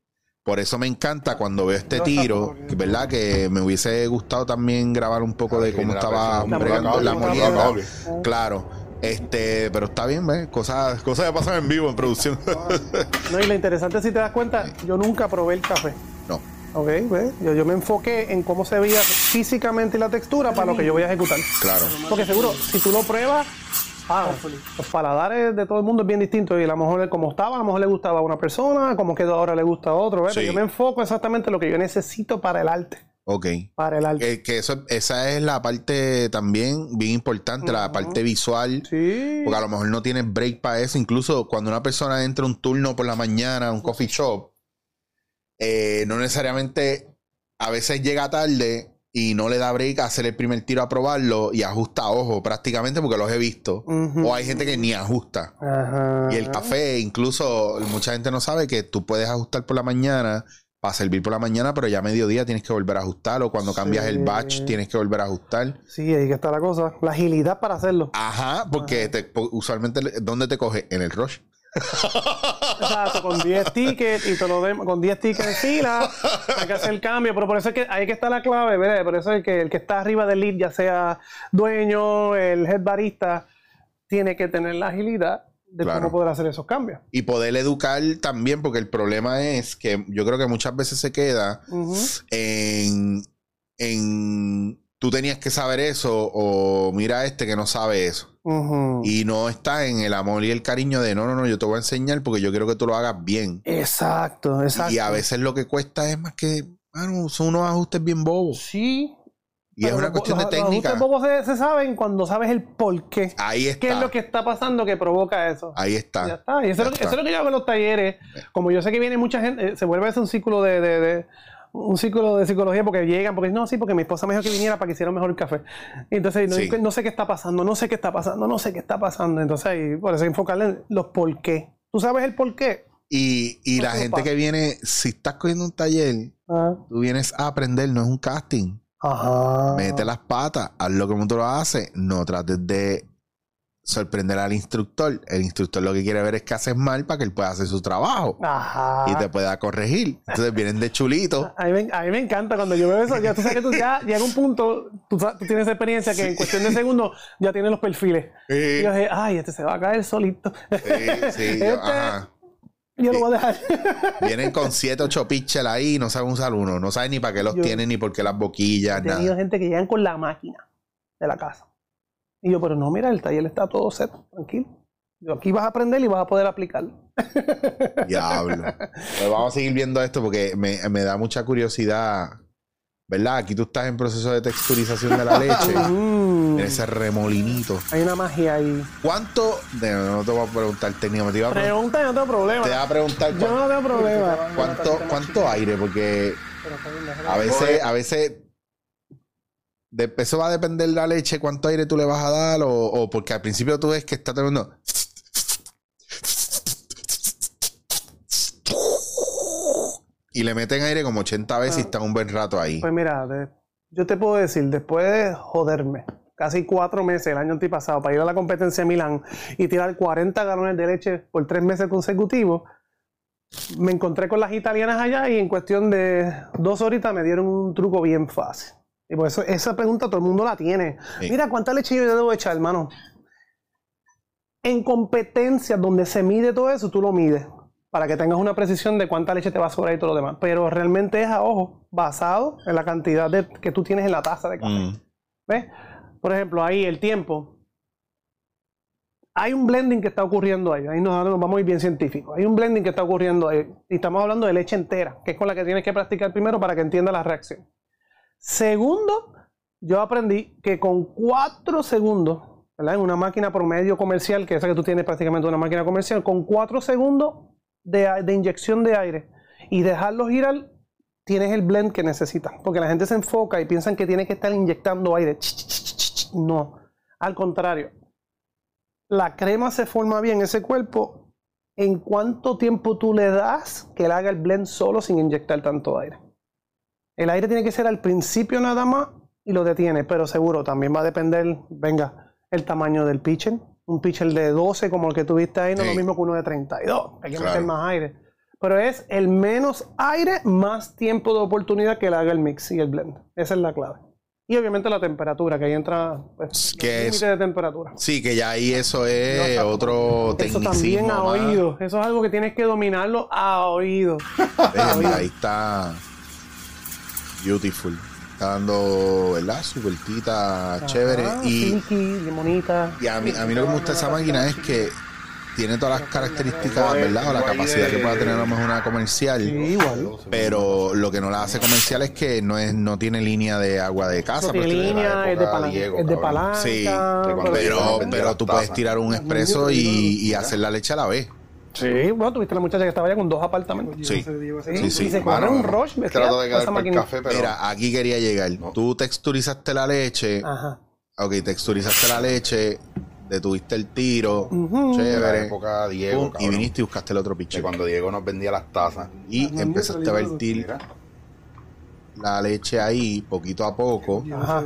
Por eso me encanta cuando veo este tiro, ¿verdad? Que me hubiese gustado también grabar un poco de cómo estaba La bregando la molienda. molienda. Claro. Este, pero está bien, ¿ves? Cosas, cosas que pasan en vivo, en producción. No, y lo interesante, si te das cuenta, yo nunca probé el café. no. Ok, pues, yo, yo me enfoqué en cómo se veía físicamente la textura para lo que yo voy a ejecutar. Claro. Porque seguro, si tú lo pruebas, ah, los paladares de todo el mundo es bien distinto. Y a lo mejor como estaba, a lo mejor le gustaba a una persona, como quedó ahora le gusta a otro. Yo me enfoco exactamente en lo que yo necesito para el arte. Ok. Para el arte. Que, que eso, esa es la parte también bien importante, la parte visual. Sí. Porque a lo mejor no tienes break para eso. Incluso cuando una persona entra un turno por la mañana a un coffee shop, eh, no necesariamente a veces llega tarde y no le da break a hacer el primer tiro a probarlo y ajusta ojo prácticamente porque los he visto. O hay gente que ni ajusta. Y el café, incluso mucha gente no sabe que tú puedes ajustar por la mañana para servir por la mañana, pero ya a mediodía tienes que volver a ajustar o cuando cambias el batch tienes que volver a ajustar. Sí, ahí que está la cosa. La agilidad para hacerlo. Ajá, porque te- usualmente, ¿dónde te coge? En el rush. Exacto, con 10 tickets y te lo dem- con 10 tickets en fila, hay que hacer el cambio, pero por eso es que ahí que está la clave, ¿verdad? Por eso es que el que está arriba del lead, ya sea dueño, el head barista, tiene que tener la agilidad de Claro. cómo poder hacer esos cambios. Y poder educar también, porque el problema es que yo creo que muchas veces se queda en, en tú tenías que saber eso o mira a este que no sabe eso. Y no está en el amor y el cariño de no, no, no, yo te voy a enseñar porque yo quiero que tú lo hagas bien. Exacto, exacto. Y a veces lo que cuesta es más que, bueno, son unos ajustes bien bobos. Sí. Y es una los- cuestión de los- Los técnica. ajustes bobos se, se saben cuando sabes el por qué. Ahí está. ¿Qué es lo que está pasando que provoca eso? Ahí Ya está. Y eso, es lo, que- yo hago en los talleres. Como yo sé que viene mucha gente, eh, se vuelve a un ciclo de, de- de- un ciclo de psicología porque llegan, porque no, sí, porque mi esposa me dijo que viniera para que hiciera mejor el café. Entonces no, Sí. no sé qué está pasando, no sé qué está pasando, no sé qué está pasando. Entonces ahí, por eso enfocarle en los por qué. ¿Tú sabes el por qué? Y, y la gente que viene, si estás cogiendo un taller, Ah. tú vienes a aprender, no es un casting. Ajá. Mete las patas, haz lo que el mundo lo hace, no trates de sorprender al instructor. El instructor lo que quiere ver es que haces mal para que él pueda hacer su trabajo Ajá. y te pueda corregir. Entonces vienen de chulito. A mí, me, a mí me encanta cuando yo veo eso. Ya tú sabes que tú ya llega un punto, tú, tú tienes experiencia que en cuestión de segundos ya tienes los perfiles. Y yo dije, ay, este se va a caer solito. sí, sí, yo- Este- ajá. Yo lo voy a dejar. Vienen con 7, 8 pitchers ahí y no saben usar uno. No saben ni para qué los Yo- tienen, ni por qué las boquillas, He tenido nada. gente que llegan con la máquina de la casa. Y yo, pero no, mira, el taller está todo set, tranquilo. Yo, aquí vas a aprender y vas a poder aplicarlo. Diablo. Pues vamos a seguir viendo esto porque me, me da mucha curiosidad. ¿Verdad? Aquí tú estás en proceso de texturización de la leche. Mm. en ese remolinito. Hay una magia ahí. ¿Cuánto? no te voy a preguntar técnico, te iba a, pre- Pregunta, no tengo problema. te iba a preguntar Yo no tengo problema. cuánto, cuánto aire, porque a veces, a veces de eso va a depender la leche, cuánto aire tú le vas a dar, o, o porque al principio tú ves que está teniendo. Y le meten aire como 80 veces y está un buen rato ahí. Pues mira, de- yo te puedo decir, después de joderme casi cuatro meses el año antipasado para ir a la competencia de Milán y tirar 40 galones de leche por tres meses consecutivos, me encontré con las italianas allá y en cuestión de dos horitas me dieron un truco bien fácil. Y por eso esa pregunta todo el mundo la tiene. Sí. Mira, ¿cuánta leche yo debo echar, hermano? En competencias donde se mide todo eso, tú lo mides para que tengas una precisión de cuánta leche te va a sobrar y todo lo demás. Pero realmente es a ojo, basado en la cantidad de, que tú tienes en la taza de café. Mm. ¿Ves? Por ejemplo, ahí el tiempo. hay un blending que está ocurriendo ahí. Ahí nos, nos vamos a ir bien científicos. Hay un blending que está ocurriendo ahí. Y estamos hablando de leche entera, que es con la que tienes que practicar primero para que entienda la reacción. Segundo, yo aprendí que con 4 segundos, ¿verdad? En una máquina promedio comercial, que es esa que tú tienes prácticamente una máquina comercial, con 4 segundos de, de inyección de aire y dejarlo girar, tienes el blend que necesitas. Porque la gente se enfoca y piensan que tiene que estar inyectando aire. No, al contrario la crema se forma bien en ese cuerpo, ¿en cuánto tiempo tú le das que él haga el blend solo sin inyectar tanto aire? El aire tiene que ser al principio nada más y lo detiene, pero seguro también va a depender, venga, el tamaño del pitcher. Un pitcher de 12 como el que tuviste ahí no es lo mismo que uno de 32. Hay que meter más aire. Pero es el menos aire, más tiempo de oportunidad que él haga el mix y el blend. Esa es la clave. Y obviamente la temperatura, que ahí entra pues, que límite de temperatura. Sí, que ya ahí eso es No, otro Eso también a oído. Eso es algo que tienes que dominarlo a oído. Ey, mira, ahí está beautiful. Está dando, ¿verdad? Su vueltita chévere. Y, limonita. y a, mí, a mí lo que me gusta de esa máquina es que tiene todas las características, ¿verdad? O la capacidad que pueda tener a lo mejor una comercial. Sí, igual. Pero lo que no la hace comercial es que no es no tiene línea de agua de casa. No pero tiene línea, es de, época palan- Diego, es de palanca. Sí, pero- pero, tú puedes tirar un expreso y, y hacer la leche a la vez. Sí, bueno, tuviste la muchacha que estaba allá con dos apartamentos. Sí. Sí, Sí, sí. Y se Mano, corre un rush. Trato de quedar el café, pero Mira, aquí quería llegar. No. Tú texturizaste la leche. Ajá. Ok, texturizaste la leche. Detuviste el tiro. Ujú. en la Chévere. época Diego, pum, y viniste y buscaste el otro piche. cuando Diego nos vendía las tazas. Y empezaste a vertir la leche ahí poquito a poco. Ajá.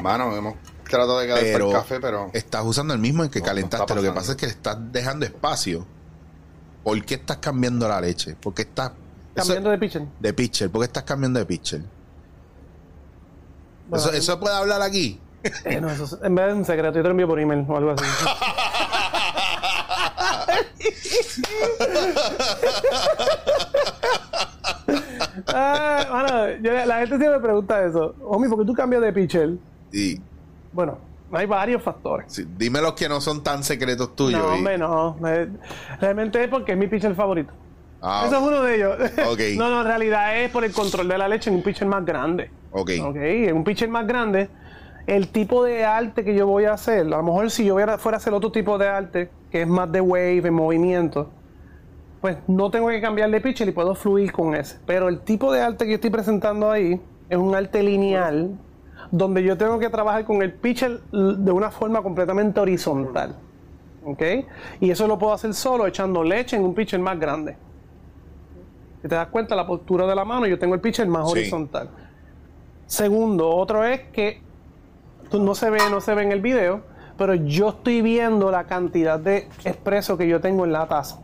mano, hemos tratado de quedar el café, pero estás usando el mismo en que No, calentaste. Lo que pasa es que le estás dejando espacio. ¿Por qué estás cambiando la leche? ¿Por qué estás eso- Cambiando de pitcher. de pitcher? ¿Por qué estás cambiando de pitcher? Bueno, eso, eso puede hablar aquí. eh, no, eso es- en vez de un secreto, yo te lo envío por email o algo así. ah, bueno, yo- la gente siempre me pregunta eso. Homie, ¿por qué tú cambias de pitcher? Y Bueno, hay varios factores. sí, dime los que no son tan secretos tuyos. no, y- hombre, no. Eh, Realmente es porque es mi pitcher favorito. Ah, Eso es uno de ellos. Ok. no, no, en realidad es por el control de la leche en un pitcher más grande. ok. Ok, en un pitcher más grande, el tipo de arte que yo voy a hacer, a lo mejor si yo fuera a hacer otro tipo de arte, que es más de wave, en movimiento, pues no tengo que cambiar de pitcher y puedo fluir con ese. Pero el tipo de arte que yo estoy presentando ahí es un arte lineal, donde yo tengo que trabajar con el pitcher de una forma completamente horizontal. ¿Ok? Y eso lo puedo hacer solo echando leche en un pitcher más grande. Si te das cuenta, la postura de la mano, yo tengo el pitcher más Sí. horizontal. Segundo, otro es que tú- no se ve, no se ve en el video, pero yo estoy viendo la cantidad de expreso que yo tengo en la taza.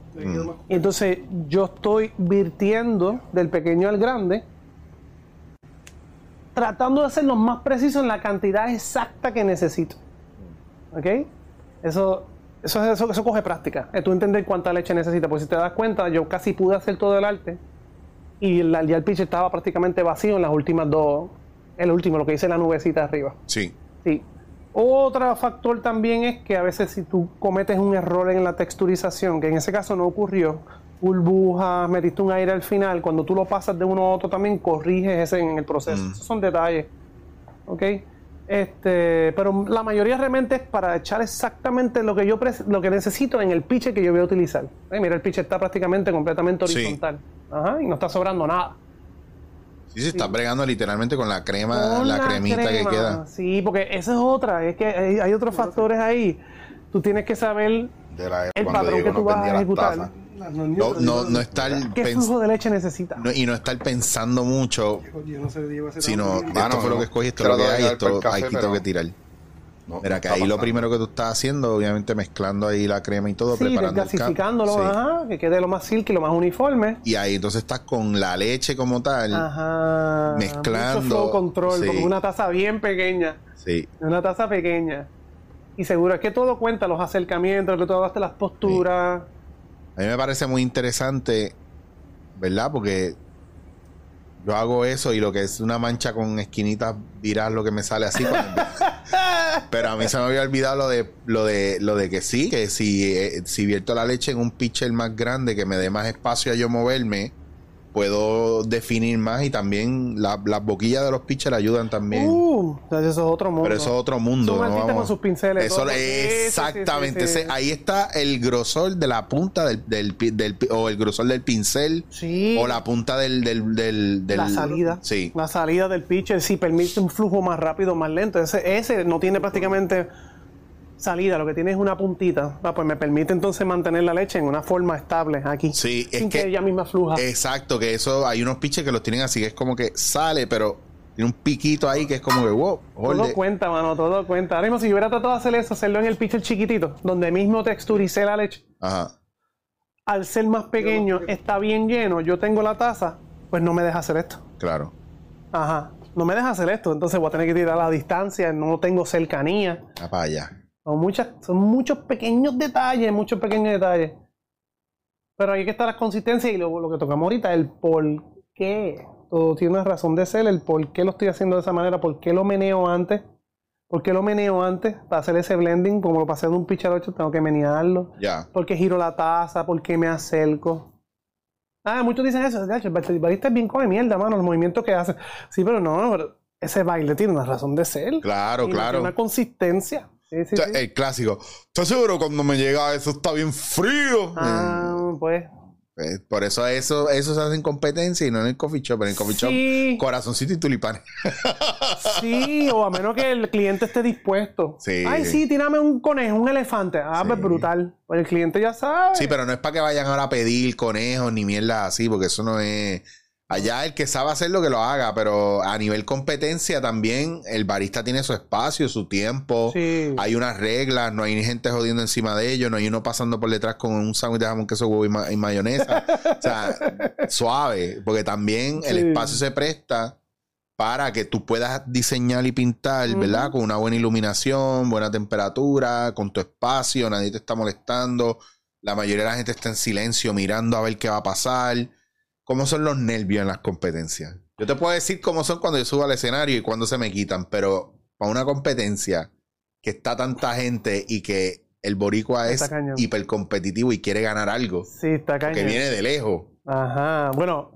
Y entonces yo estoy virtiendo del pequeño al grande, tratando de ser lo más preciso en la cantidad exacta que necesito. ¿Ok? Eso, eso, eso, eso coge práctica. Tú entender cuánta leche necesitas. Porque si te das cuenta, yo casi pude hacer todo el arte y el, ya el pitcher estaba prácticamente vacío en las últimas dos. El último, lo que dice la nubecita arriba. Sí. Sí. Otro factor también es que a veces si tú cometes un error en la texturización, que en ese caso no ocurrió, burbujas, metiste un aire al final, cuando tú lo pasas de uno a otro también corriges ese en el proceso. Mm. Esos son detalles. ¿Ok? Este, pero la mayoría realmente es para echar exactamente lo que yo lo que necesito en el pitcher que yo voy a utilizar. Eh, mira, el pitcher está prácticamente completamente Sí. horizontal. Ajá, y no está sobrando nada. Sí, se está bregando literalmente con la crema, Con la cremita crema. que queda. Sí, porque esa es otra. Es que hay, hay otros factores ahí. Tú tienes que saber el patrón que tú vas a ejecutar. No, no, no estar qué flujo de leche necesitas. no- y no estar pensando mucho, sino esto fue lo que escogí, esto es lo que de hay, esto el café, aquí tengo que tirar. No, Mira, no que ahí lo pasando. primero que tú estás haciendo, obviamente mezclando ahí la crema y todo, sí, preparando el desgasificándolo, Sí. ajá, que quede lo más silky, lo más uniforme. Y ahí entonces estás con la leche como tal. Ajá. Mezclando, Mucho flow control, sí. es una taza bien pequeña. Sí. Una taza pequeña. Y seguro es que todo cuenta, los acercamientos, lo que tú hablaste, las posturas. A mí me parece muy interesante, ¿verdad? Porque Yo hago eso y lo que es una mancha con esquinitas viral lo que me sale así. cuando- Pero a mí se me había olvidado lo de lo de lo de que sí, que si, eh, si vierto la leche en un pitcher más grande que me dé más espacio a yo moverme, puedo definir más y también la- las boquillas de los pitchers ayudan también. Uh, eso es otro mundo. Pero eso es otro mundo. Son no vamos- con sus pinceles, Eso, todo. Sí, sí, sí, exactamente. ahí está el grosor de la punta del, del, del o el grosor del pincel Sí. o la punta del, del, del, la salida. Sí. La salida del pitcher sí permite un flujo más rápido, más lento. Ese, ese no tiene prácticamente salida, lo que tiene es una puntita. Ah, pues me permite entonces mantener la leche en una forma estable aquí. Sí, es sin que, que- ella misma fluja. Exacto, que eso hay unos pitches que los tienen así, que es como que sale, pero tiene un piquito ahí que es como que wow, todo cuenta, mano, todo cuenta. Ahora mismo, si yo hubiera tratado de hacer eso, hacerlo en el pitcher chiquitito, donde mismo texturicé la leche, Ajá. al ser más pequeño, está bien lleno, yo tengo la taza, pues no me deja hacer esto. Claro. Ajá. No me deja hacer esto, entonces voy a tener que tirar a la distancia, no tengo cercanía. Va para allá. Son, muchas, son muchos pequeños detalles, muchos pequeños detalles. Pero hay que estar la consistencia y lo, lo que tocamos ahorita, el por qué. Todo tiene una razón de ser, el por qué lo estoy haciendo de esa manera, por qué lo meneo antes, por qué lo meneo antes para hacer ese blending, como para hacer un pitcher 8 tengo que menearlo, Ya. por qué giro la taza, por qué me acerco. Ah, muchos dicen eso, "Ya, el barista es bien come mierda, mano, los movimientos que hace. Sí, pero no, pero ese baile tiene una razón de ser. Claro, Y claro. tiene Una consistencia. Sí, sí, O sea, sí. el clásico. ¿Estás seguro cuando me llega eso está bien frío? Ah, pues. Eh, por eso eso, eso se hace en competencia y no en el coffee shop. En el coffee shop, corazoncito y tulipanes. sí, o a menos que el cliente esté dispuesto. Sí. Ay, sí, tírame un conejo, un elefante. Ah, pues brutal. Pues el cliente ya sabe. Sí, pero no es para que vayan ahora a pedir conejos ni mierda así, porque eso no es. Allá el que sabe hacer lo que lo haga, pero a nivel competencia también el barista tiene su espacio, su tiempo. Sí. Hay unas reglas, no hay gente jodiendo encima de ellos, no hay uno pasando por detrás con un sándwich de jamón, queso, huevo y, ma- y mayonesa. o sea, suave, porque también el Sí. espacio se presta para que tú puedas diseñar y pintar. ¿verdad? Con una buena iluminación, buena temperatura, con tu espacio, nadie te está molestando, la mayoría de la gente está en silencio mirando a ver qué va a pasar. ¿Cómo son los nervios en las competencias? Yo te puedo decir cómo son cuando yo subo al escenario y cuando se me quitan, pero para una competencia que está tanta gente y que el boricua es hipercompetitivo y quiere ganar algo, Sí, está cañón. que viene de lejos. Ajá. Bueno,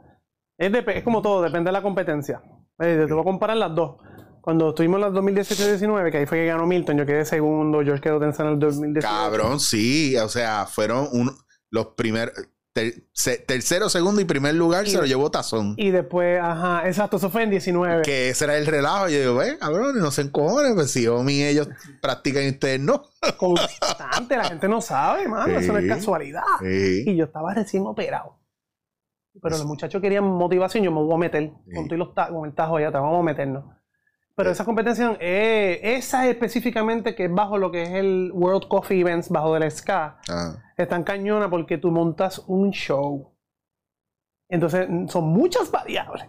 es, dep- es como todo, depende de la competencia. Eh, te voy a comparar las dos. Cuando estuvimos en las 2018-19, que ahí fue que ganó Milton, yo quedé segundo, George quedó tercero en el 2018. Cabrón, sí, o sea, fueron un- los primeros, ter- se- tercero, segundo y primer lugar Y- se lo llevó Tazón. Y después, ajá, exacto, eso fue en 19. Que ese era el relajo. Yo digo, ve, cabrón, no se encojones, pues si Omi y ellos practican y ustedes no. Constante, la gente no sabe, mano, eso no es casualidad. Sí. Y yo estaba recién operado. Pero los muchachos querían motivación, yo me voy a meter. Sí. Con, todos los con el tajo allá, te vamos a meternos. Pero esa competencia, eh, esa específicamente que es bajo lo que es el World Coffee Events, bajo del SCA, Ah, es tan cañona porque tú montas un show. Entonces, son muchas variables.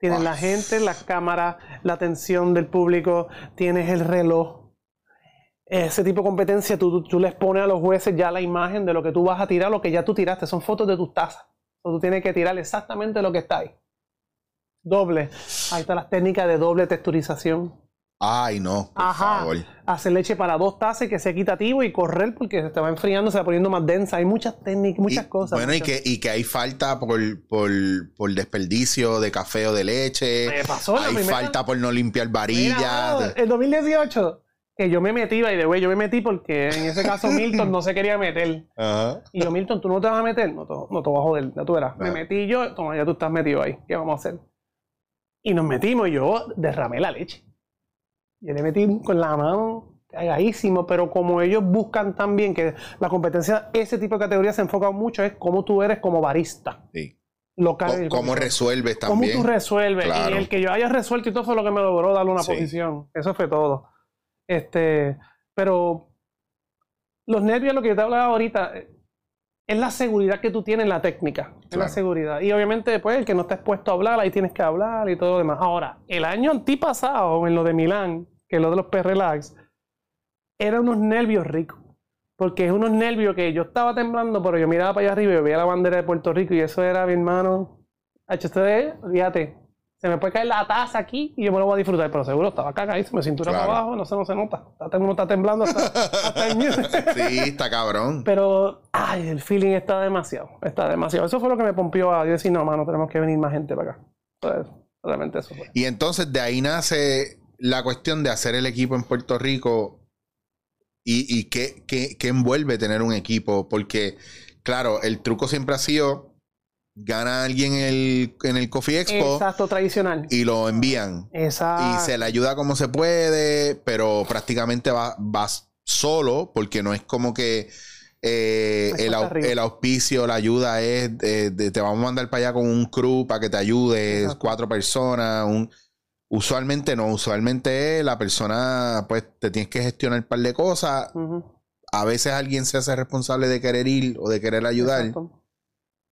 Tienes Ah. la gente, la cámara, la atención del público, tienes el reloj. Ese tipo de competencia, tú, tú- tú les pones a los jueces ya la imagen de lo que tú vas a tirar, lo que ya tú tiraste. Son fotos de tus tazas. Entonces, tú tienes que tirar exactamente lo que está ahí. Doble. Ahí están las técnicas de doble texturización. Ay, no, por Ajá. favor. Hacer leche para dos tazas y que sea equitativo y correr porque se te va enfriando, se va poniendo más densa. Hay muchas técnicas, muchas Y- cosas. Bueno, y que, y que hay falta por, por, por desperdicio de café o de leche. Me pasó hay primera- falta por no limpiar varillas. el 2018, que yo me metí, by the way, yo me metí porque en ese caso Milton no se quería meter. Ajá. Y yo, Milton, ¿tú no te vas a meter? No te, no te vas a joder, ya tú verás. Me metí yo, toma, ya tú estás metido ahí. ¿Qué vamos a hacer? Y nos metimos y yo derramé la leche. Yo le metí con la mano cagadísimo, pero como ellos buscan también que la competencia, ese tipo de categoría se enfoca mucho es cómo tú eres como barista Sí. local. Co- ¿Cómo resuelves ¿Cómo también? tú resuelves? Claro. Y el que yo haya resuelto y todo fue lo que me logró darle una Sí. posición. Eso fue todo. Este, pero los nervios, lo que yo te hablaba ahorita, es la seguridad que tú tienes en la técnica. Es la seguridad. Y obviamente, después, el que no está expuesto a hablar, ahí tienes que hablar y todo lo demás. Ahora, el año antipasado, en lo de Milán, que es lo de los P-Relax, eran unos nervios ricos. Porque es unos nervios que yo estaba temblando, pero yo miraba para allá arriba y veía la bandera de Puerto Rico y eso era, mi hermano, H, ustedes, fíjate, Se me puede caer la taza aquí y yo me lo voy a disfrutar, pero seguro estaba cagadísimo, cintura Claro. para abajo, no se, no se nota. Está- Uno está temblando hasta, hasta el mute. Sí, está cabrón. Pero, ay, el feeling está demasiado, está demasiado. Eso fue lo que me pompió a yo decir, no, mano, tenemos que venir más gente para acá. Realmente eso fue. Y entonces de ahí nace la cuestión de hacer el equipo en Puerto Rico y, y qué, qué- qué envuelve tener un equipo. Porque, claro, el truco siempre ha sido gana alguien en el, en el Coffee Expo Exacto, tradicional. y lo envían. Exacto. Y se le ayuda como se puede, pero prácticamente va- vas solo, porque no es como que eh, el, au- el auspicio, la ayuda es, de- te vamos a mandar para allá con un crew para que te ayude, Exacto. cuatro personas, un... Usualmente no, usualmente la persona, pues te tienes que gestionar un par de cosas. A veces alguien se hace responsable de querer ir o de querer ayudar, exacto.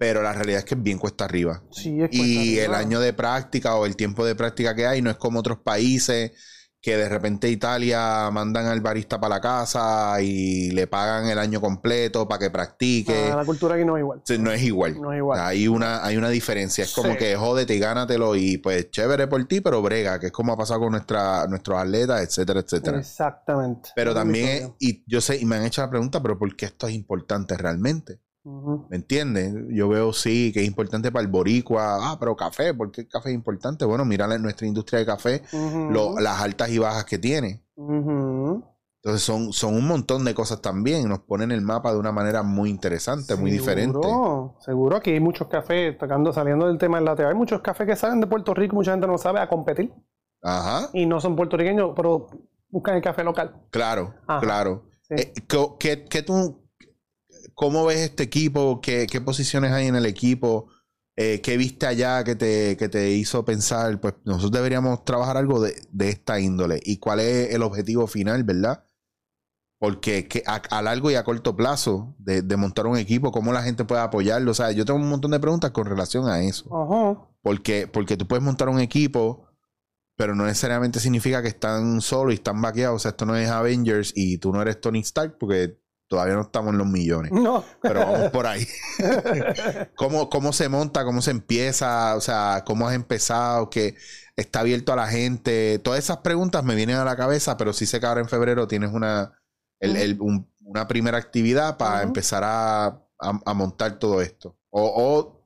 Pero la realidad es que es bien cuesta arriba. Sí, es Y cuesta el arriba. año de práctica o el tiempo de práctica que hay no es como otros países que de repente Italia mandan al barista para la casa y le pagan el año completo para que practique. Ah, la cultura aquí no es igual. Sí, No es igual. No es igual. Hay una, hay una diferencia. Es como Sí. que jódete y gánatelo y pues chévere por ti, pero brega, que es como ha pasado con nuestra, nuestros atletas, etcétera, etcétera. Exactamente. Pero también, es- y yo sé, y me han hecho la pregunta, pero ¿por qué esto es importante realmente? ¿Me entiendes? Yo veo sí que es importante para el boricua. Ah, pero café, ¿por qué el café es importante? Bueno, mira la- nuestra industria de café, lo- las altas y bajas que tiene. Entonces son, son un montón de cosas también. Nos ponen el mapa de una manera muy interesante, muy diferente. Seguro, aquí hay muchos cafés, tocando, saliendo del tema del lateo, hay muchos cafés que salen de Puerto Rico, mucha gente no sabe a competir Ajá, y no son puertorriqueños, pero buscan el café local. claro, Ajá, claro. sí. Eh, ¿qué- qué, qué tú, ¿Cómo ves este equipo? ¿Qué, qué posiciones hay en el equipo? Eh, ¿Qué viste allá que te, que te hizo pensar? Pues nosotros deberíamos trabajar algo de, de esta índole. ¿Y cuál es el objetivo final, verdad? Porque que a, a largo y a corto plazo de, de montar un equipo, ¿cómo la gente puede apoyarlo? O sea, yo tengo un montón de preguntas con relación a eso. Ajá. Porque, porque tú puedes montar un equipo, pero no necesariamente significa que están solos y están vaqueados. O sea, esto no es Avengers y tú no eres Tony Stark porque todavía no estamos en los millones. No. Pero vamos por ahí. ¿Cómo, ¿Cómo se monta? ¿Cómo se empieza? O sea, ¿cómo has empezado? ¿Que está abierto a la gente? Todas esas preguntas me vienen a la cabeza, pero sí sé que ahora en febrero tienes una, el- el- un- una primera actividad para empezar a, a- a montar todo esto. O,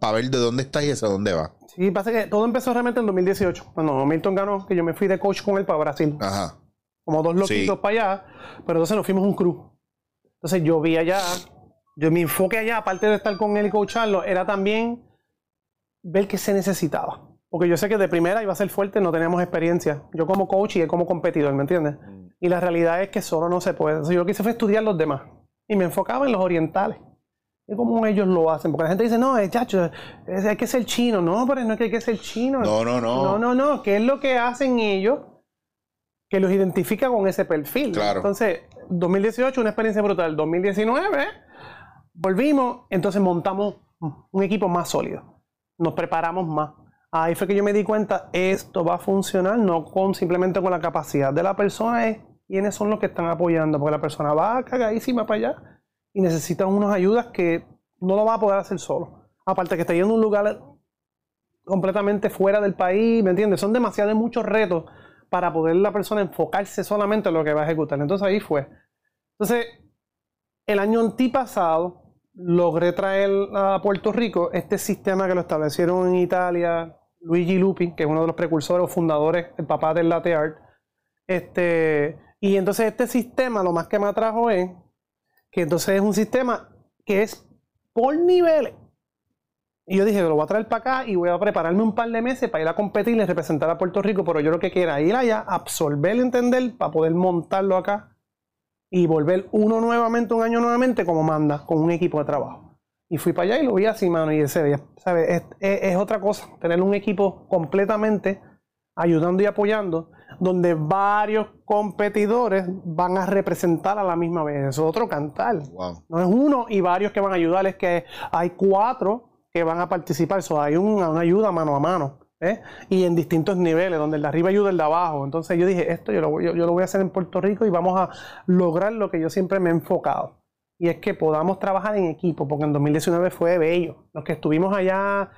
para ver de dónde estás y hacia dónde va. Sí, pasa que todo empezó realmente en 2018, cuando Milton ganó, que yo me fui de coach con él para Brasil. Ajá. como dos loquitos Sí. para allá, pero entonces nos fuimos un crew. Entonces yo vi allá, yo mi enfoque allá, aparte de estar con él y coacharlo, era también ver qué se necesitaba. Porque yo sé que de primera iba a ser fuerte, no teníamos experiencia. Yo como coach y él como competidor, ¿me entiendes? Y la realidad es que solo no se puede. Entonces yo lo que hice fue estudiar los demás. Y me enfocaba en los orientales. Y cómo ellos lo hacen. Porque la gente dice, no, es chacho, es- hay que ser chino. No, pero no es que hay que ser chino. No, no, no. No, no, no. ¿Qué es lo que hacen ellos que los identifica con ese perfil? Claro. Entonces, 2018, una experiencia brutal. 2019, volvimos, entonces montamos un equipo más sólido. Nos preparamos más. Ahí fue que yo me di cuenta, esto va a funcionar no con simplemente con la capacidad de la persona, es quiénes son los que están apoyando, porque la persona va cagadísima para allá y necesita unas ayudas que no lo va a poder hacer solo. Aparte que está yendo a un lugar completamente fuera del país, ¿me entiendes? Son demasiados muchos retos para poder la persona enfocarse solamente en lo que va a ejecutar. Entonces ahí fue. Entonces, el año antipasado logré traer a Puerto Rico este sistema que lo establecieron en Italia, Luigi Lupi, que es uno de los precursores o fundadores, el papá del latte art. Este, y entonces este sistema lo más que me atrajo es que entonces es un sistema que es por niveles. Y yo dije, lo voy a traer para acá y voy a prepararme un par de meses para ir a competir y representar a Puerto Rico, pero yo lo que quiero es ir allá, absorber, entender, para poder montarlo acá y volver uno nuevamente, un año nuevamente, como manda, con un equipo de trabajo. Y fui para allá y lo vi así, mano, y ese día, ¿sabes? Es, es- es otra cosa, tener un equipo completamente ayudando y apoyando, donde varios competidores van a representar a la misma vez. Eso es otro cantar. Wow. No es uno y varios que van a ayudar, es que hay cuatro que van a participar. So, hay una, una ayuda mano a mano. ¿eh? Y en distintos niveles, donde el de arriba ayuda el de abajo. Entonces yo dije, esto yo lo, voy- yo, yo lo voy a hacer en Puerto Rico y vamos a lograr lo que yo siempre me he enfocado. Y es que podamos trabajar en equipo, porque en 2019 fue bello. Los que estuvimos allá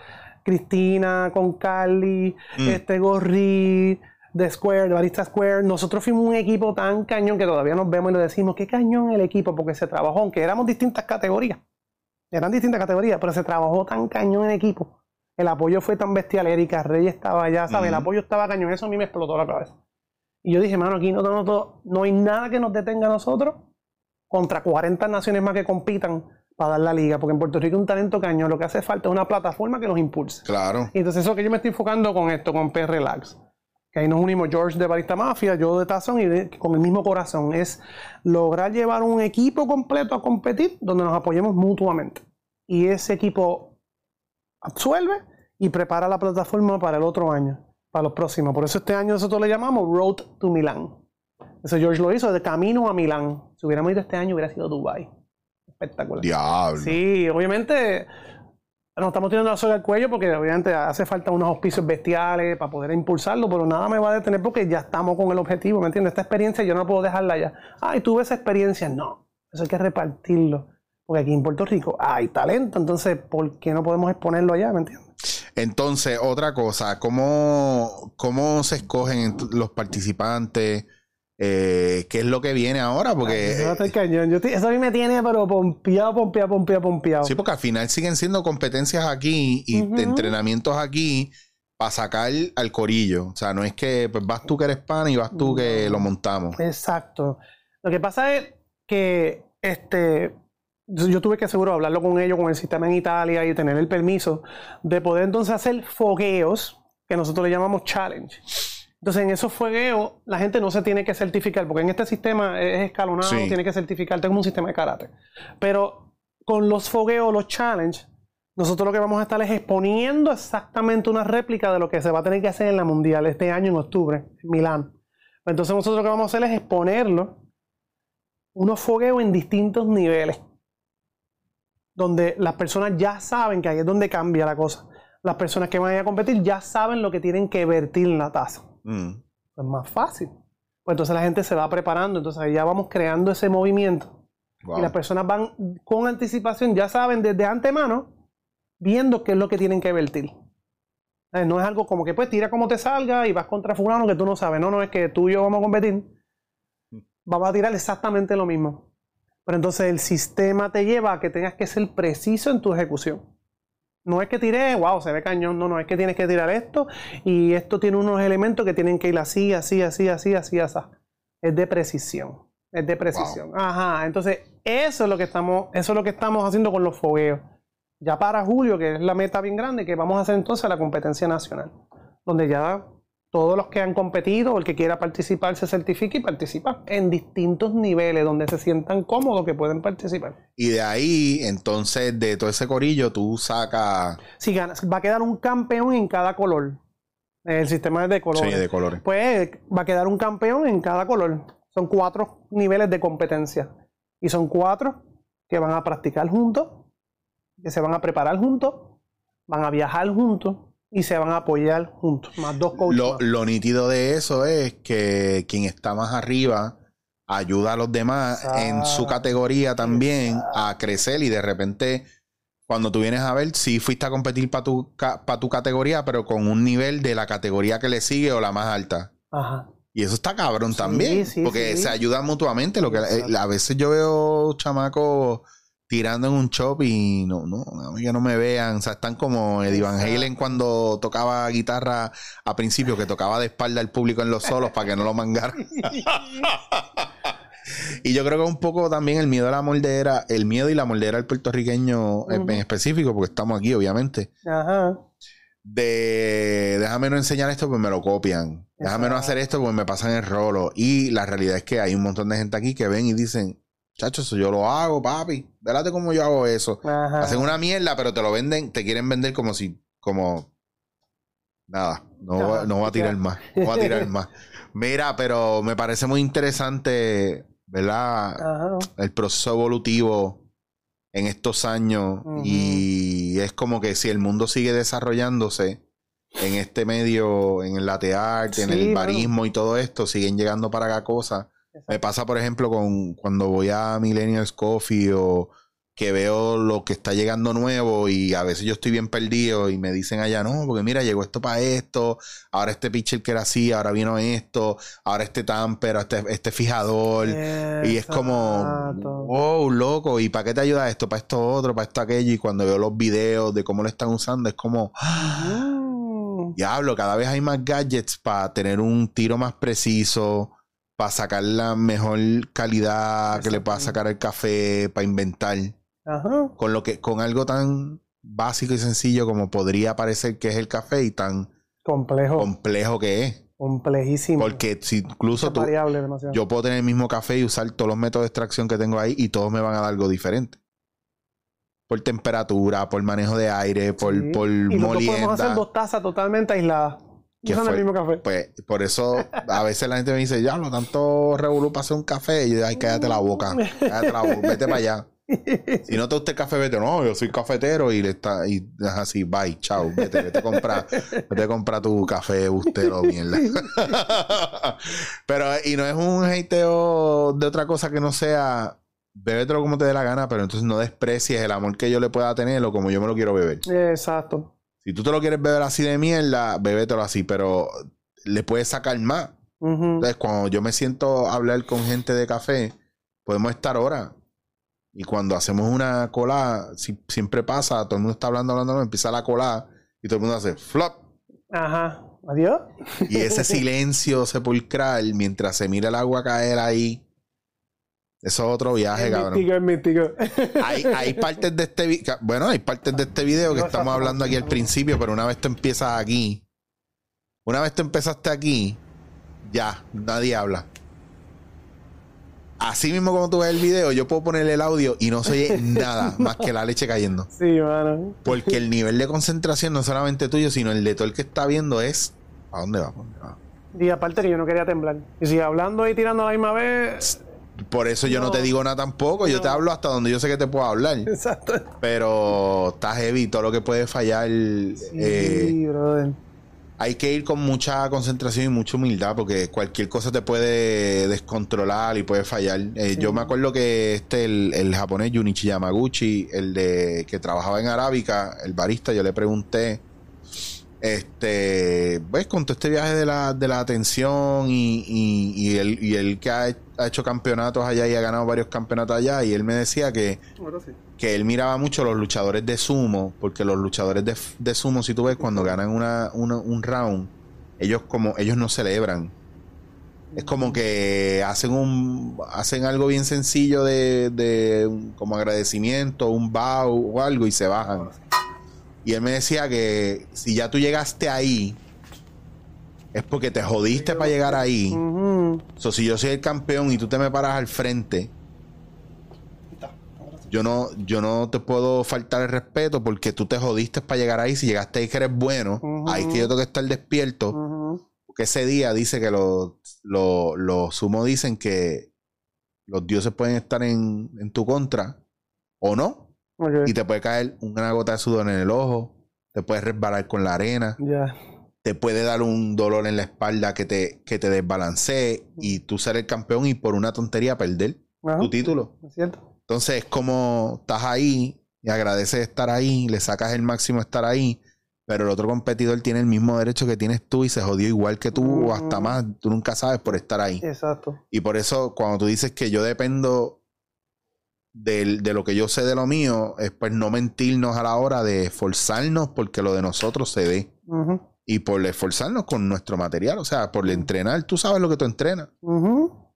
Cristina, con Carly, Mm. este Gorri, de Square, de Barista Square. Nosotros fuimos un equipo tan cañón que todavía nos vemos y nos decimos, qué cañón el equipo, porque se trabajó, aunque éramos distintas categorías. Eran distintas categorías, pero se trabajó tan cañón en equipo. El apoyo fue tan bestial. Erika Rey estaba allá, ¿sabes? El apoyo estaba cañón. Eso a mí me explotó la cabeza. Y yo dije, mano, aquí no, no, no, no hay nada que nos detenga a nosotros contra 40 naciones más que compitan para dar la liga. Porque en Puerto Rico un talento cañón. Lo que hace falta es una plataforma que los impulse. Claro. Y entonces eso que yo me estoy enfocando con esto, con P Relax. Que ahí nos unimos George de Barista Mafia, yo de Tazón y de- con el mismo corazón. Es lograr llevar un equipo completo a competir donde nos apoyemos mutuamente. Y ese equipo absuelve y prepara la plataforma para el otro año, para los próximos. Por eso este año nosotros le llamamos Road to Milán. Eso George lo hizo de camino a Milán. Si hubiéramos ido este año hubiera sido Dubai. Espectacular. Diablo. Sí, obviamente nos estamos tirando la soga al cuello porque obviamente hace falta unos auspicios bestiales para poder impulsarlo, pero nada me va a detener porque ya estamos con el objetivo, ¿me entiendes? Esta experiencia yo no puedo dejarla ya. Ay, tuve esa experiencia. No, eso hay que repartirlo. Porque aquí en Puerto Rico hay talento, entonces ¿por qué no podemos exponerlo allá, ¿me entiendes? Entonces, otra cosa, ¿cómo, cómo se escogen los participantes? Eh, ¿Qué es lo que viene ahora? Porque, Eso va a estar cañón. Yo estoy- eso a mí me tiene pero pompeado, pompeado, pompeado, pompeado. sí, porque al final siguen siendo competencias aquí y de entrenamientos aquí para sacar al corillo. O sea, no es que pues, vas tú que eres pan y vas tú que lo montamos. Exacto. Lo que pasa es que este yo yo tuve que seguro hablarlo con ellos, con el sistema en Italia y tener el permiso de poder entonces hacer fogueos que nosotros le llamamos challenge. Entonces, en esos fogueos, la gente no se tiene que certificar, porque en este sistema es escalonado, Sí. tiene que certificarte como un sistema de karate. Pero con los fogueos, los challenge, nosotros lo que vamos a estar es exponiendo exactamente una réplica de lo que se va a tener que hacer en la Mundial este año en octubre, en Milán. Entonces, nosotros lo que vamos a hacer es exponerlo, unos fogueos en distintos niveles, donde las personas ya saben que ahí es donde cambia la cosa. Las personas que van a ir a competir ya saben lo que tienen que vertir en la taza Mm. es más fácil. Pues entonces la gente se va preparando, entonces ahí ya vamos creando ese movimiento. Wow. Y las personas van con anticipación, ya saben desde antemano, viendo qué es lo que tienen que vertir. Eh, No es algo como que pues tira como te salga y vas contra fulano que tú no sabes. No, no, es que tú y yo vamos a competir. Vamos a tirar exactamente lo mismo. Pero entonces el sistema te lleva a que tengas que ser preciso en tu ejecución. No es que tiré, wow, se ve cañón. No, no, es que tienes que tirar esto y esto tiene unos elementos que tienen que ir así, así, así, así, así, así. Es de precisión. Es de precisión. Ajá. Entonces, eso es lo que estamos, eso es lo que estamos haciendo con los fogueos. Ya para julio, que es la meta bien grande, que vamos a hacer entonces la competencia nacional. Donde ya todos los que han competido o el que quiera participar se certifica y participa en distintos niveles donde se sientan cómodos que pueden participar. Y de ahí, entonces, de todo ese corillo, tú sacas Si ganas, va a quedar un campeón en cada color. El sistema es de colores. sí, de colores. Pues va a quedar un campeón en cada color. Son cuatro niveles de competencia. Y son cuatro que van a practicar juntos, que se van a preparar juntos, van a viajar juntos y se van a apoyar juntos. Más dos coaches. Lo, más. lo nítido de eso es que quien está más arriba ayuda a los demás en su categoría también a crecer y de repente cuando tú vienes a ver si fuiste a competir para tu, pa tu categoría pero con un nivel de la categoría que le sigue o la más alta. Ajá. Y eso está cabrón Sí, también, sí, porque sí. se ayudan mutuamente. Lo que, eh, a veces yo veo chamacos tirando en un shop y no, no, a mí que no me vean. O sea, están como Eddie Van Halen cuando tocaba guitarra a principio, que tocaba de espalda al público en los solos para que no lo mangaran. y yo creo que un poco también el miedo a la moldera, el miedo y la moldera al puertorriqueño en- específico, porque estamos aquí, obviamente Ajá. de déjame no enseñar esto, pues me lo copian. Déjame no hacer esto, pues me pasan el rolo. Y la realidad es que hay un montón de gente aquí que ven y dicen, chacho, eso yo lo hago, papi. Vélate cómo yo hago eso. Ajá. Hacen una mierda, pero te lo venden, te quieren vender como si, como nada. No, va- no voy a tirar más. No voy a tirar más. Mira, pero me parece muy interesante, ¿verdad? Ajá. el proceso evolutivo en estos años y es como que si el mundo sigue desarrollándose en este medio, en el latte art, en Sí, el barismo y todo esto, siguen llegando para acá cosas. Me pasa, por ejemplo, con cuando voy a Millennials Coffee o que veo lo que está llegando nuevo y a veces yo estoy bien perdido y me dicen allá, no, porque mira, llegó esto para esto, ahora este pitcher que era así, ahora vino esto, ahora este tamper, este, este fijador. Y es como, wow, loco, ¿y para qué te ayuda esto? Para esto otro, para esto aquello. Y cuando veo los videos de cómo lo están usando, es como, Mm. diablo, cada vez hay más gadgets para tener un tiro más preciso, para sacar la mejor calidad que le pueda sacar al café, para inventar Ajá. con lo que con algo tan básico y sencillo como podría parecer que es el café y tan Complejo. complejo que es. complejísimo. Porque si incluso tú, yo puedo tener el mismo café y usar todos los métodos de extracción que tengo ahí y todos me van a dar algo diferente. Por temperatura, por manejo de aire, por, Sí. por y nosotros podemos hacer molienda. dos tazas totalmente aisladas. ¿Qué Usando el fue? mismo café. Pues por eso a veces la gente me dice, ya, lo tanto revolú para hacer un café. Y yo, ay, cállate la boca. Cállate la boca, vete para allá. Si no te gusta el café, vete. No, yo soy cafetero y le está, y es así, bye, chao, vete, vete a comprar, vete a comprar tu café bustero, mierda. Pero, y no es un hateo de otra cosa que no sea, bébetelo como te dé la gana, pero entonces no desprecies el amor que yo le pueda tener o como yo me lo quiero beber. Exacto. Si tú te lo quieres beber así de mierda, bébetelo así, pero le puedes sacar más. Entonces, cuando yo me siento a hablar con gente de café, podemos estar horas. Y cuando hacemos una cola, si- siempre pasa, todo el mundo está hablando, hablando, empieza la cola y todo el mundo hace flop. Ajá. Adiós. Y ese silencio sepulcral mientras se mira el agua caer ahí, eso es otro viaje, Es cabrón. mítico, es mítico. Hay, hay partes de este bueno, hay partes de este video que estamos hablando aquí al principio, pero una vez tú empiezas aquí, una vez tú empezaste aquí, ya, nadie habla. Así mismo como tú ves el video, yo puedo poner el audio y no se oye nada más que la leche cayendo. Sí, mano. Porque el nivel de concentración no solamente tuyo, sino el de todo el que está viendo es ¿a dónde va? ¿Pa' dónde va? Y aparte que yo no quería temblar. Y si hablando y tirando a la misma vez. Por eso yo no, No. te digo nada tampoco, yo te hablo hasta donde yo sé que te puedo hablar. Exacto. Pero está heavy, todo lo que puede fallar. eh, Sí, brother. hay que ir con mucha concentración y mucha humildad porque cualquier cosa te puede descontrolar y puede fallar. Eh, Yo me acuerdo que este, el, el japonés Junichi Yamaguchi, el de que trabajaba en Arábica, el barista, yo le pregunté, este, pues con todo este viaje de la, de la atención y, y, y él, y él que ha, ha hecho campeonatos allá y ha ganado varios campeonatos allá, y él me decía que que él miraba mucho los luchadores de sumo, porque los luchadores de, de sumo, si tú ves, cuando ganan una, una- un round, ellos como, ellos no celebran. Es como que hacen un, hacen algo bien sencillo de, de como agradecimiento, un bow o algo y se bajan. Y él me decía que si ya tú llegaste ahí, es porque te jodiste para llegar ahí. Ujú. So, si yo soy el campeón y tú te me paras al frente, yo no, yo no te puedo faltar el respeto porque tú te jodiste para llegar ahí. Si llegaste ahí que eres bueno, ahí que yo tengo que estar despierto. Porque ese día dice que los los los sumos dicen que los dioses pueden estar en, en tu contra o no. Y te puede caer una gota de sudor en el ojo, te puedes resbalar con la arena te puede dar un dolor en la espalda que te, que te desbalancee y tú ser el campeón y por una tontería perder Ajá. tu título. Es cierto. Entonces es como estás ahí y agradeces estar ahí, le sacas el máximo estar ahí, pero el otro competidor tiene el mismo derecho que tienes tú y se jodió igual que tú o hasta Ujú. más. Tú nunca sabes por estar ahí. Exacto. Y por eso cuando tú dices que yo dependo del- de lo que yo sé de lo mío, es pues no mentirnos a la hora de esforzarnos porque lo de nosotros se Ujú. y por esforzarnos con nuestro material, o sea, por entrenar, tú sabes lo que tú entrenas,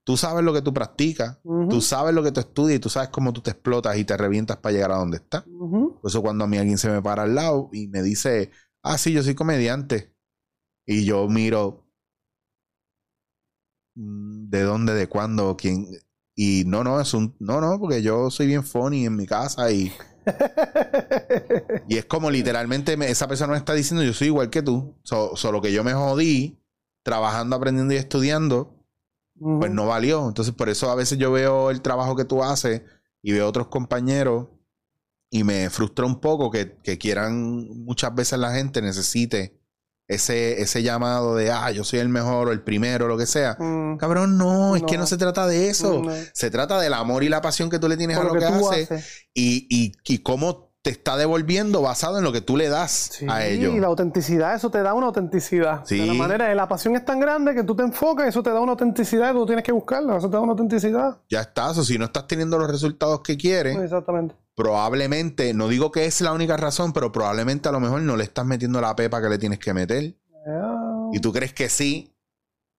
tú sabes lo que tú practicas, tú sabes lo que tú estudias y tú sabes cómo tú te explotas y te revientas para llegar a donde estás. Por eso cuando a mí alguien se me para al lado y me dice, ah, sí, yo soy comediante, y yo miro, mm, ¿de dónde, de cuándo, quién? Y no, no, es un, no, no, porque yo soy bien funny en mi casa y, y es como literalmente me- esa persona me está diciendo, yo soy igual que tú, So- solo que yo me jodí trabajando, aprendiendo y estudiando, pues no valió. Entonces, por eso a veces yo veo el trabajo que tú haces y veo otros compañeros y me frustra un poco que, que quieran muchas veces la gente necesite ese, ese llamado de, ah, yo soy el mejor o el primero o lo que sea. Mm, Cabrón, no, es que No. se trata de eso. no. Se trata del amor y la pasión que tú le tienes Por a lo que, hace haces. y, y, y cómo te está devolviendo basado en lo que tú le das Sí, a ellos. y la autenticidad, eso te da una autenticidad. Sí. De la manera de la pasión es tan grande que tú te enfocas, eso te da una autenticidad y tú tienes que buscarla, eso te da una autenticidad. Ya estás, o si no estás teniendo los resultados que quieres, Exactamente. probablemente, no digo que es la única razón, pero probablemente a lo mejor no le estás metiendo la pepa que le tienes que meter. Ah, Y tú crees que sí,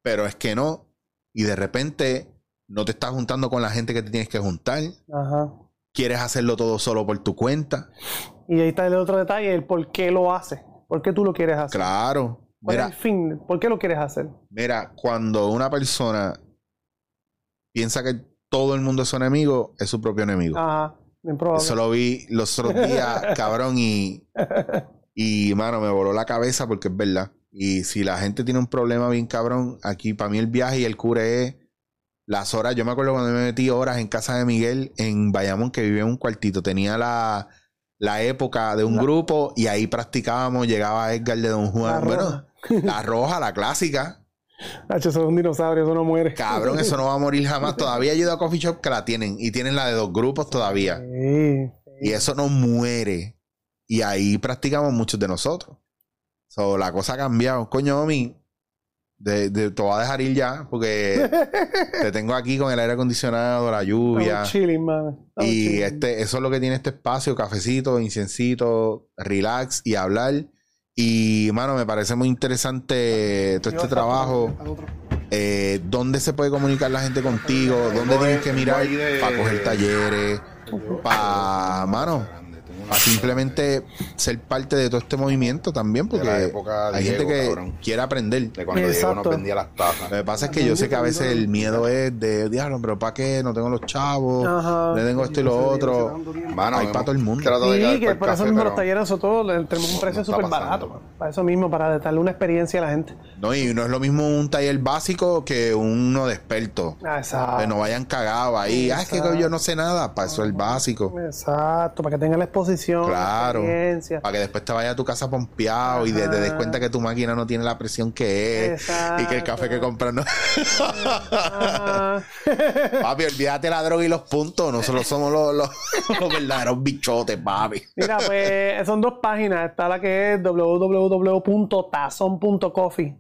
pero es que no. Y de repente no te estás juntando con la gente que te tienes que juntar. Ajá. Quieres hacerlo todo solo por tu cuenta. Y ahí está el otro detalle, el por qué lo hace. ¿Por qué tú lo quieres hacer? Claro. ¿Cuál es Mira, el fin? ¿Por qué lo quieres hacer? mira, cuando una persona piensa que todo el mundo es su enemigo, es su propio enemigo. Ajá. Bien probable. Eso lo vi los otros días, cabrón, y, y, mano, me voló la cabeza porque es verdad. Y si la gente tiene un problema bien cabrón, aquí para mí el viaje y el cure es las horas. Yo me acuerdo cuando me metí horas en casa de Miguel en Bayamón, que vivía en un cuartito. Tenía la, la época de un La- grupo y ahí practicábamos. Llegaba Edgar de Don Juan. La bueno, la roja, la clásica. Nacho, eso es un dinosaurio, eso no muere. Cabrón, eso no va a morir jamás. Todavía ido a coffee shop que la tienen. Y tienen la de dos grupos todavía. Sí. Y eso no muere. Y ahí practicamos muchos de nosotros. So, la cosa ha cambiado. Coño, Omi, de, de- te voy a dejar ir ya porque te tengo aquí con el aire acondicionado, la lluvia. Estamos chilling, man. Estamos Y chilling. este, eso es lo que tiene este espacio, cafecito, inciencito, relax y hablar. Y, mano, me parece muy interesante todo este trabajo. Eh, ¿Dónde se puede comunicar la gente contigo? ¿Dónde tienes que mirar para coger talleres? Para, mano, para simplemente ser parte de todo este movimiento también, De la porque época de hay gente Diego, que cabrón. quiere aprender. De cuando Diego Exacto. nos vendía las tazas. Lo que pasa es que yo sé que a veces el miedo es de, diablo, pero ¿para qué? No tengo los chavos, Ajá. no tengo esto y lo otro. Mano, Hay para todo el mundo. Sí, que por eso mismo pero los talleres, nosotros le- tenemos un precio súper barato. Para eso mismo, para darle una experiencia a la gente. No, y no es lo mismo un taller básico que uno de experto. Ah, Exacto. Que no vayan cagados ahí. Ah, es que yo no sé nada. Para eso es el básico. Exacto, para que tengan la exposición, Claro. experiencia. Para que después te vayas a tu casa pompeado y te des cuenta que tu máquina no tiene la presión que es. Y que el café que compras no. Papi, olvídate la droga y los puntos. Nosotros somos los, los, los verdaderos bichotes, papi. Mira, pues son dos páginas. Está la que es www.tazon.coffee.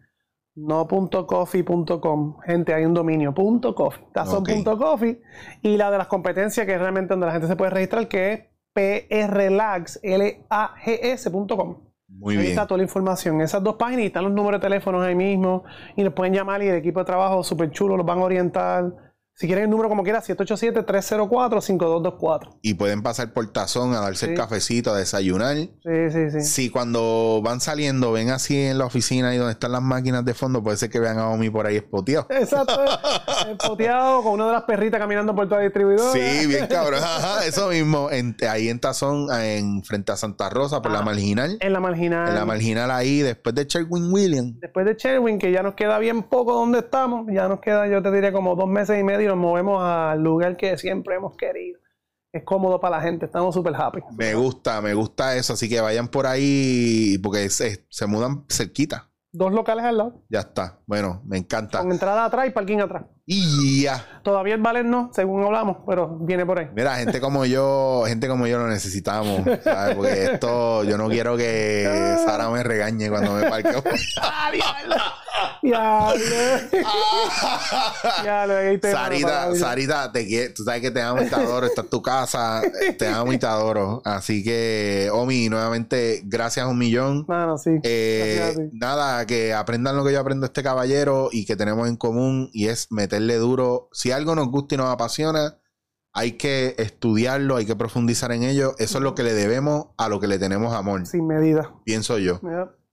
No punto .coffee.com. Gente, hay un dominio. Punto .coffee. Tazon.coffee. Y la de las competencias, que es realmente donde la gente se puede registrar, que es prlags, L-A-G-S.com. Muy ahí bien. está toda la información. Esas dos páginas y están los números de teléfonos ahí mismo. Y nos pueden llamar y el equipo de trabajo súper chulo los van a orientar. Si quieren el número como quiera, 787-304-5224. Y pueden pasar por tazón a darse el cafecito, a desayunar. Sí, sí, sí. Si cuando van saliendo ven así en la oficina y donde están las máquinas de fondo, puede ser que vean a Omi por ahí espoteado. Exacto. Empoteado con una de las perritas caminando por toda la distribuidora. Sí, bien cabrón. Ajá, eso mismo. En- ahí en Tazón, en frente a Santa Rosa, por la Ah. marginal. En la marginal. En la marginal ahí, después de Sherwin Williams. Después de Sherwin, que ya nos queda bien poco donde estamos, ya nos queda, yo te diría, como dos meses y medio y nos movemos al lugar que siempre hemos querido. Es cómodo para la gente, estamos súper happy. Me gusta, me gusta eso. Así que vayan por ahí porque se, se mudan cerquita. Dos locales al lado, Ya está. Bueno, me encanta. con entrada atrás y parking atrás. Y ya. Todavía el valer no, según hablamos, pero viene por ahí. Mira, gente como yo, gente como yo lo necesitamos, ¿sabes? Porque esto, yo no quiero que Sara me regañe cuando me parqueo. Ya, ya, lo ahí te Sarita, Sarita, te quiero, tú sabes que te amo y te adoro, esta es tu casa, te amo y te adoro. Así que, Omi, nuevamente, gracias un millón. Mano, sí. Eh, nada, que aprendan lo que yo aprendo este caballero y que tenemos en común y es meterle duro. Si algo nos gusta y nos apasiona, hay que estudiarlo, hay que profundizar en ello. Eso es lo que le debemos a lo que le tenemos amor, Sin medida. pienso yo.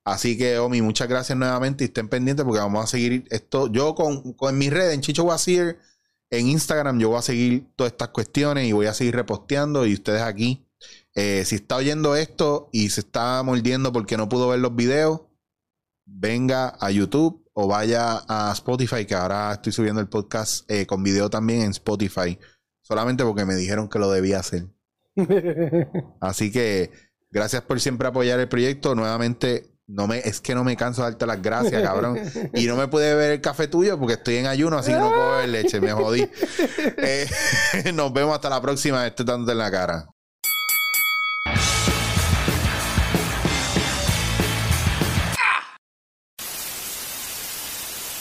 Así que, Omi, muchas gracias nuevamente y estén pendientes porque vamos a seguir esto. Yo con, con mis redes, en Chicho Wazir, en Instagram, yo voy a seguir todas estas cuestiones y voy a seguir reposteando. Y ustedes aquí, eh, si está oyendo esto y se está mordiendo porque no pudo ver los videos, venga a YouTube o vaya a Spotify, que ahora estoy subiendo el podcast eh, con video también en Spotify. Solamente porque me dijeron que lo debía hacer. Así que gracias por siempre apoyar el proyecto. Nuevamente, no me, es que no me canso de darte las gracias, cabrón. Y no me pude ver el café tuyo porque estoy en ayuno, así que no puedo ver leche, me jodí. Eh, nos vemos hasta la próxima, estoy dándote en la cara.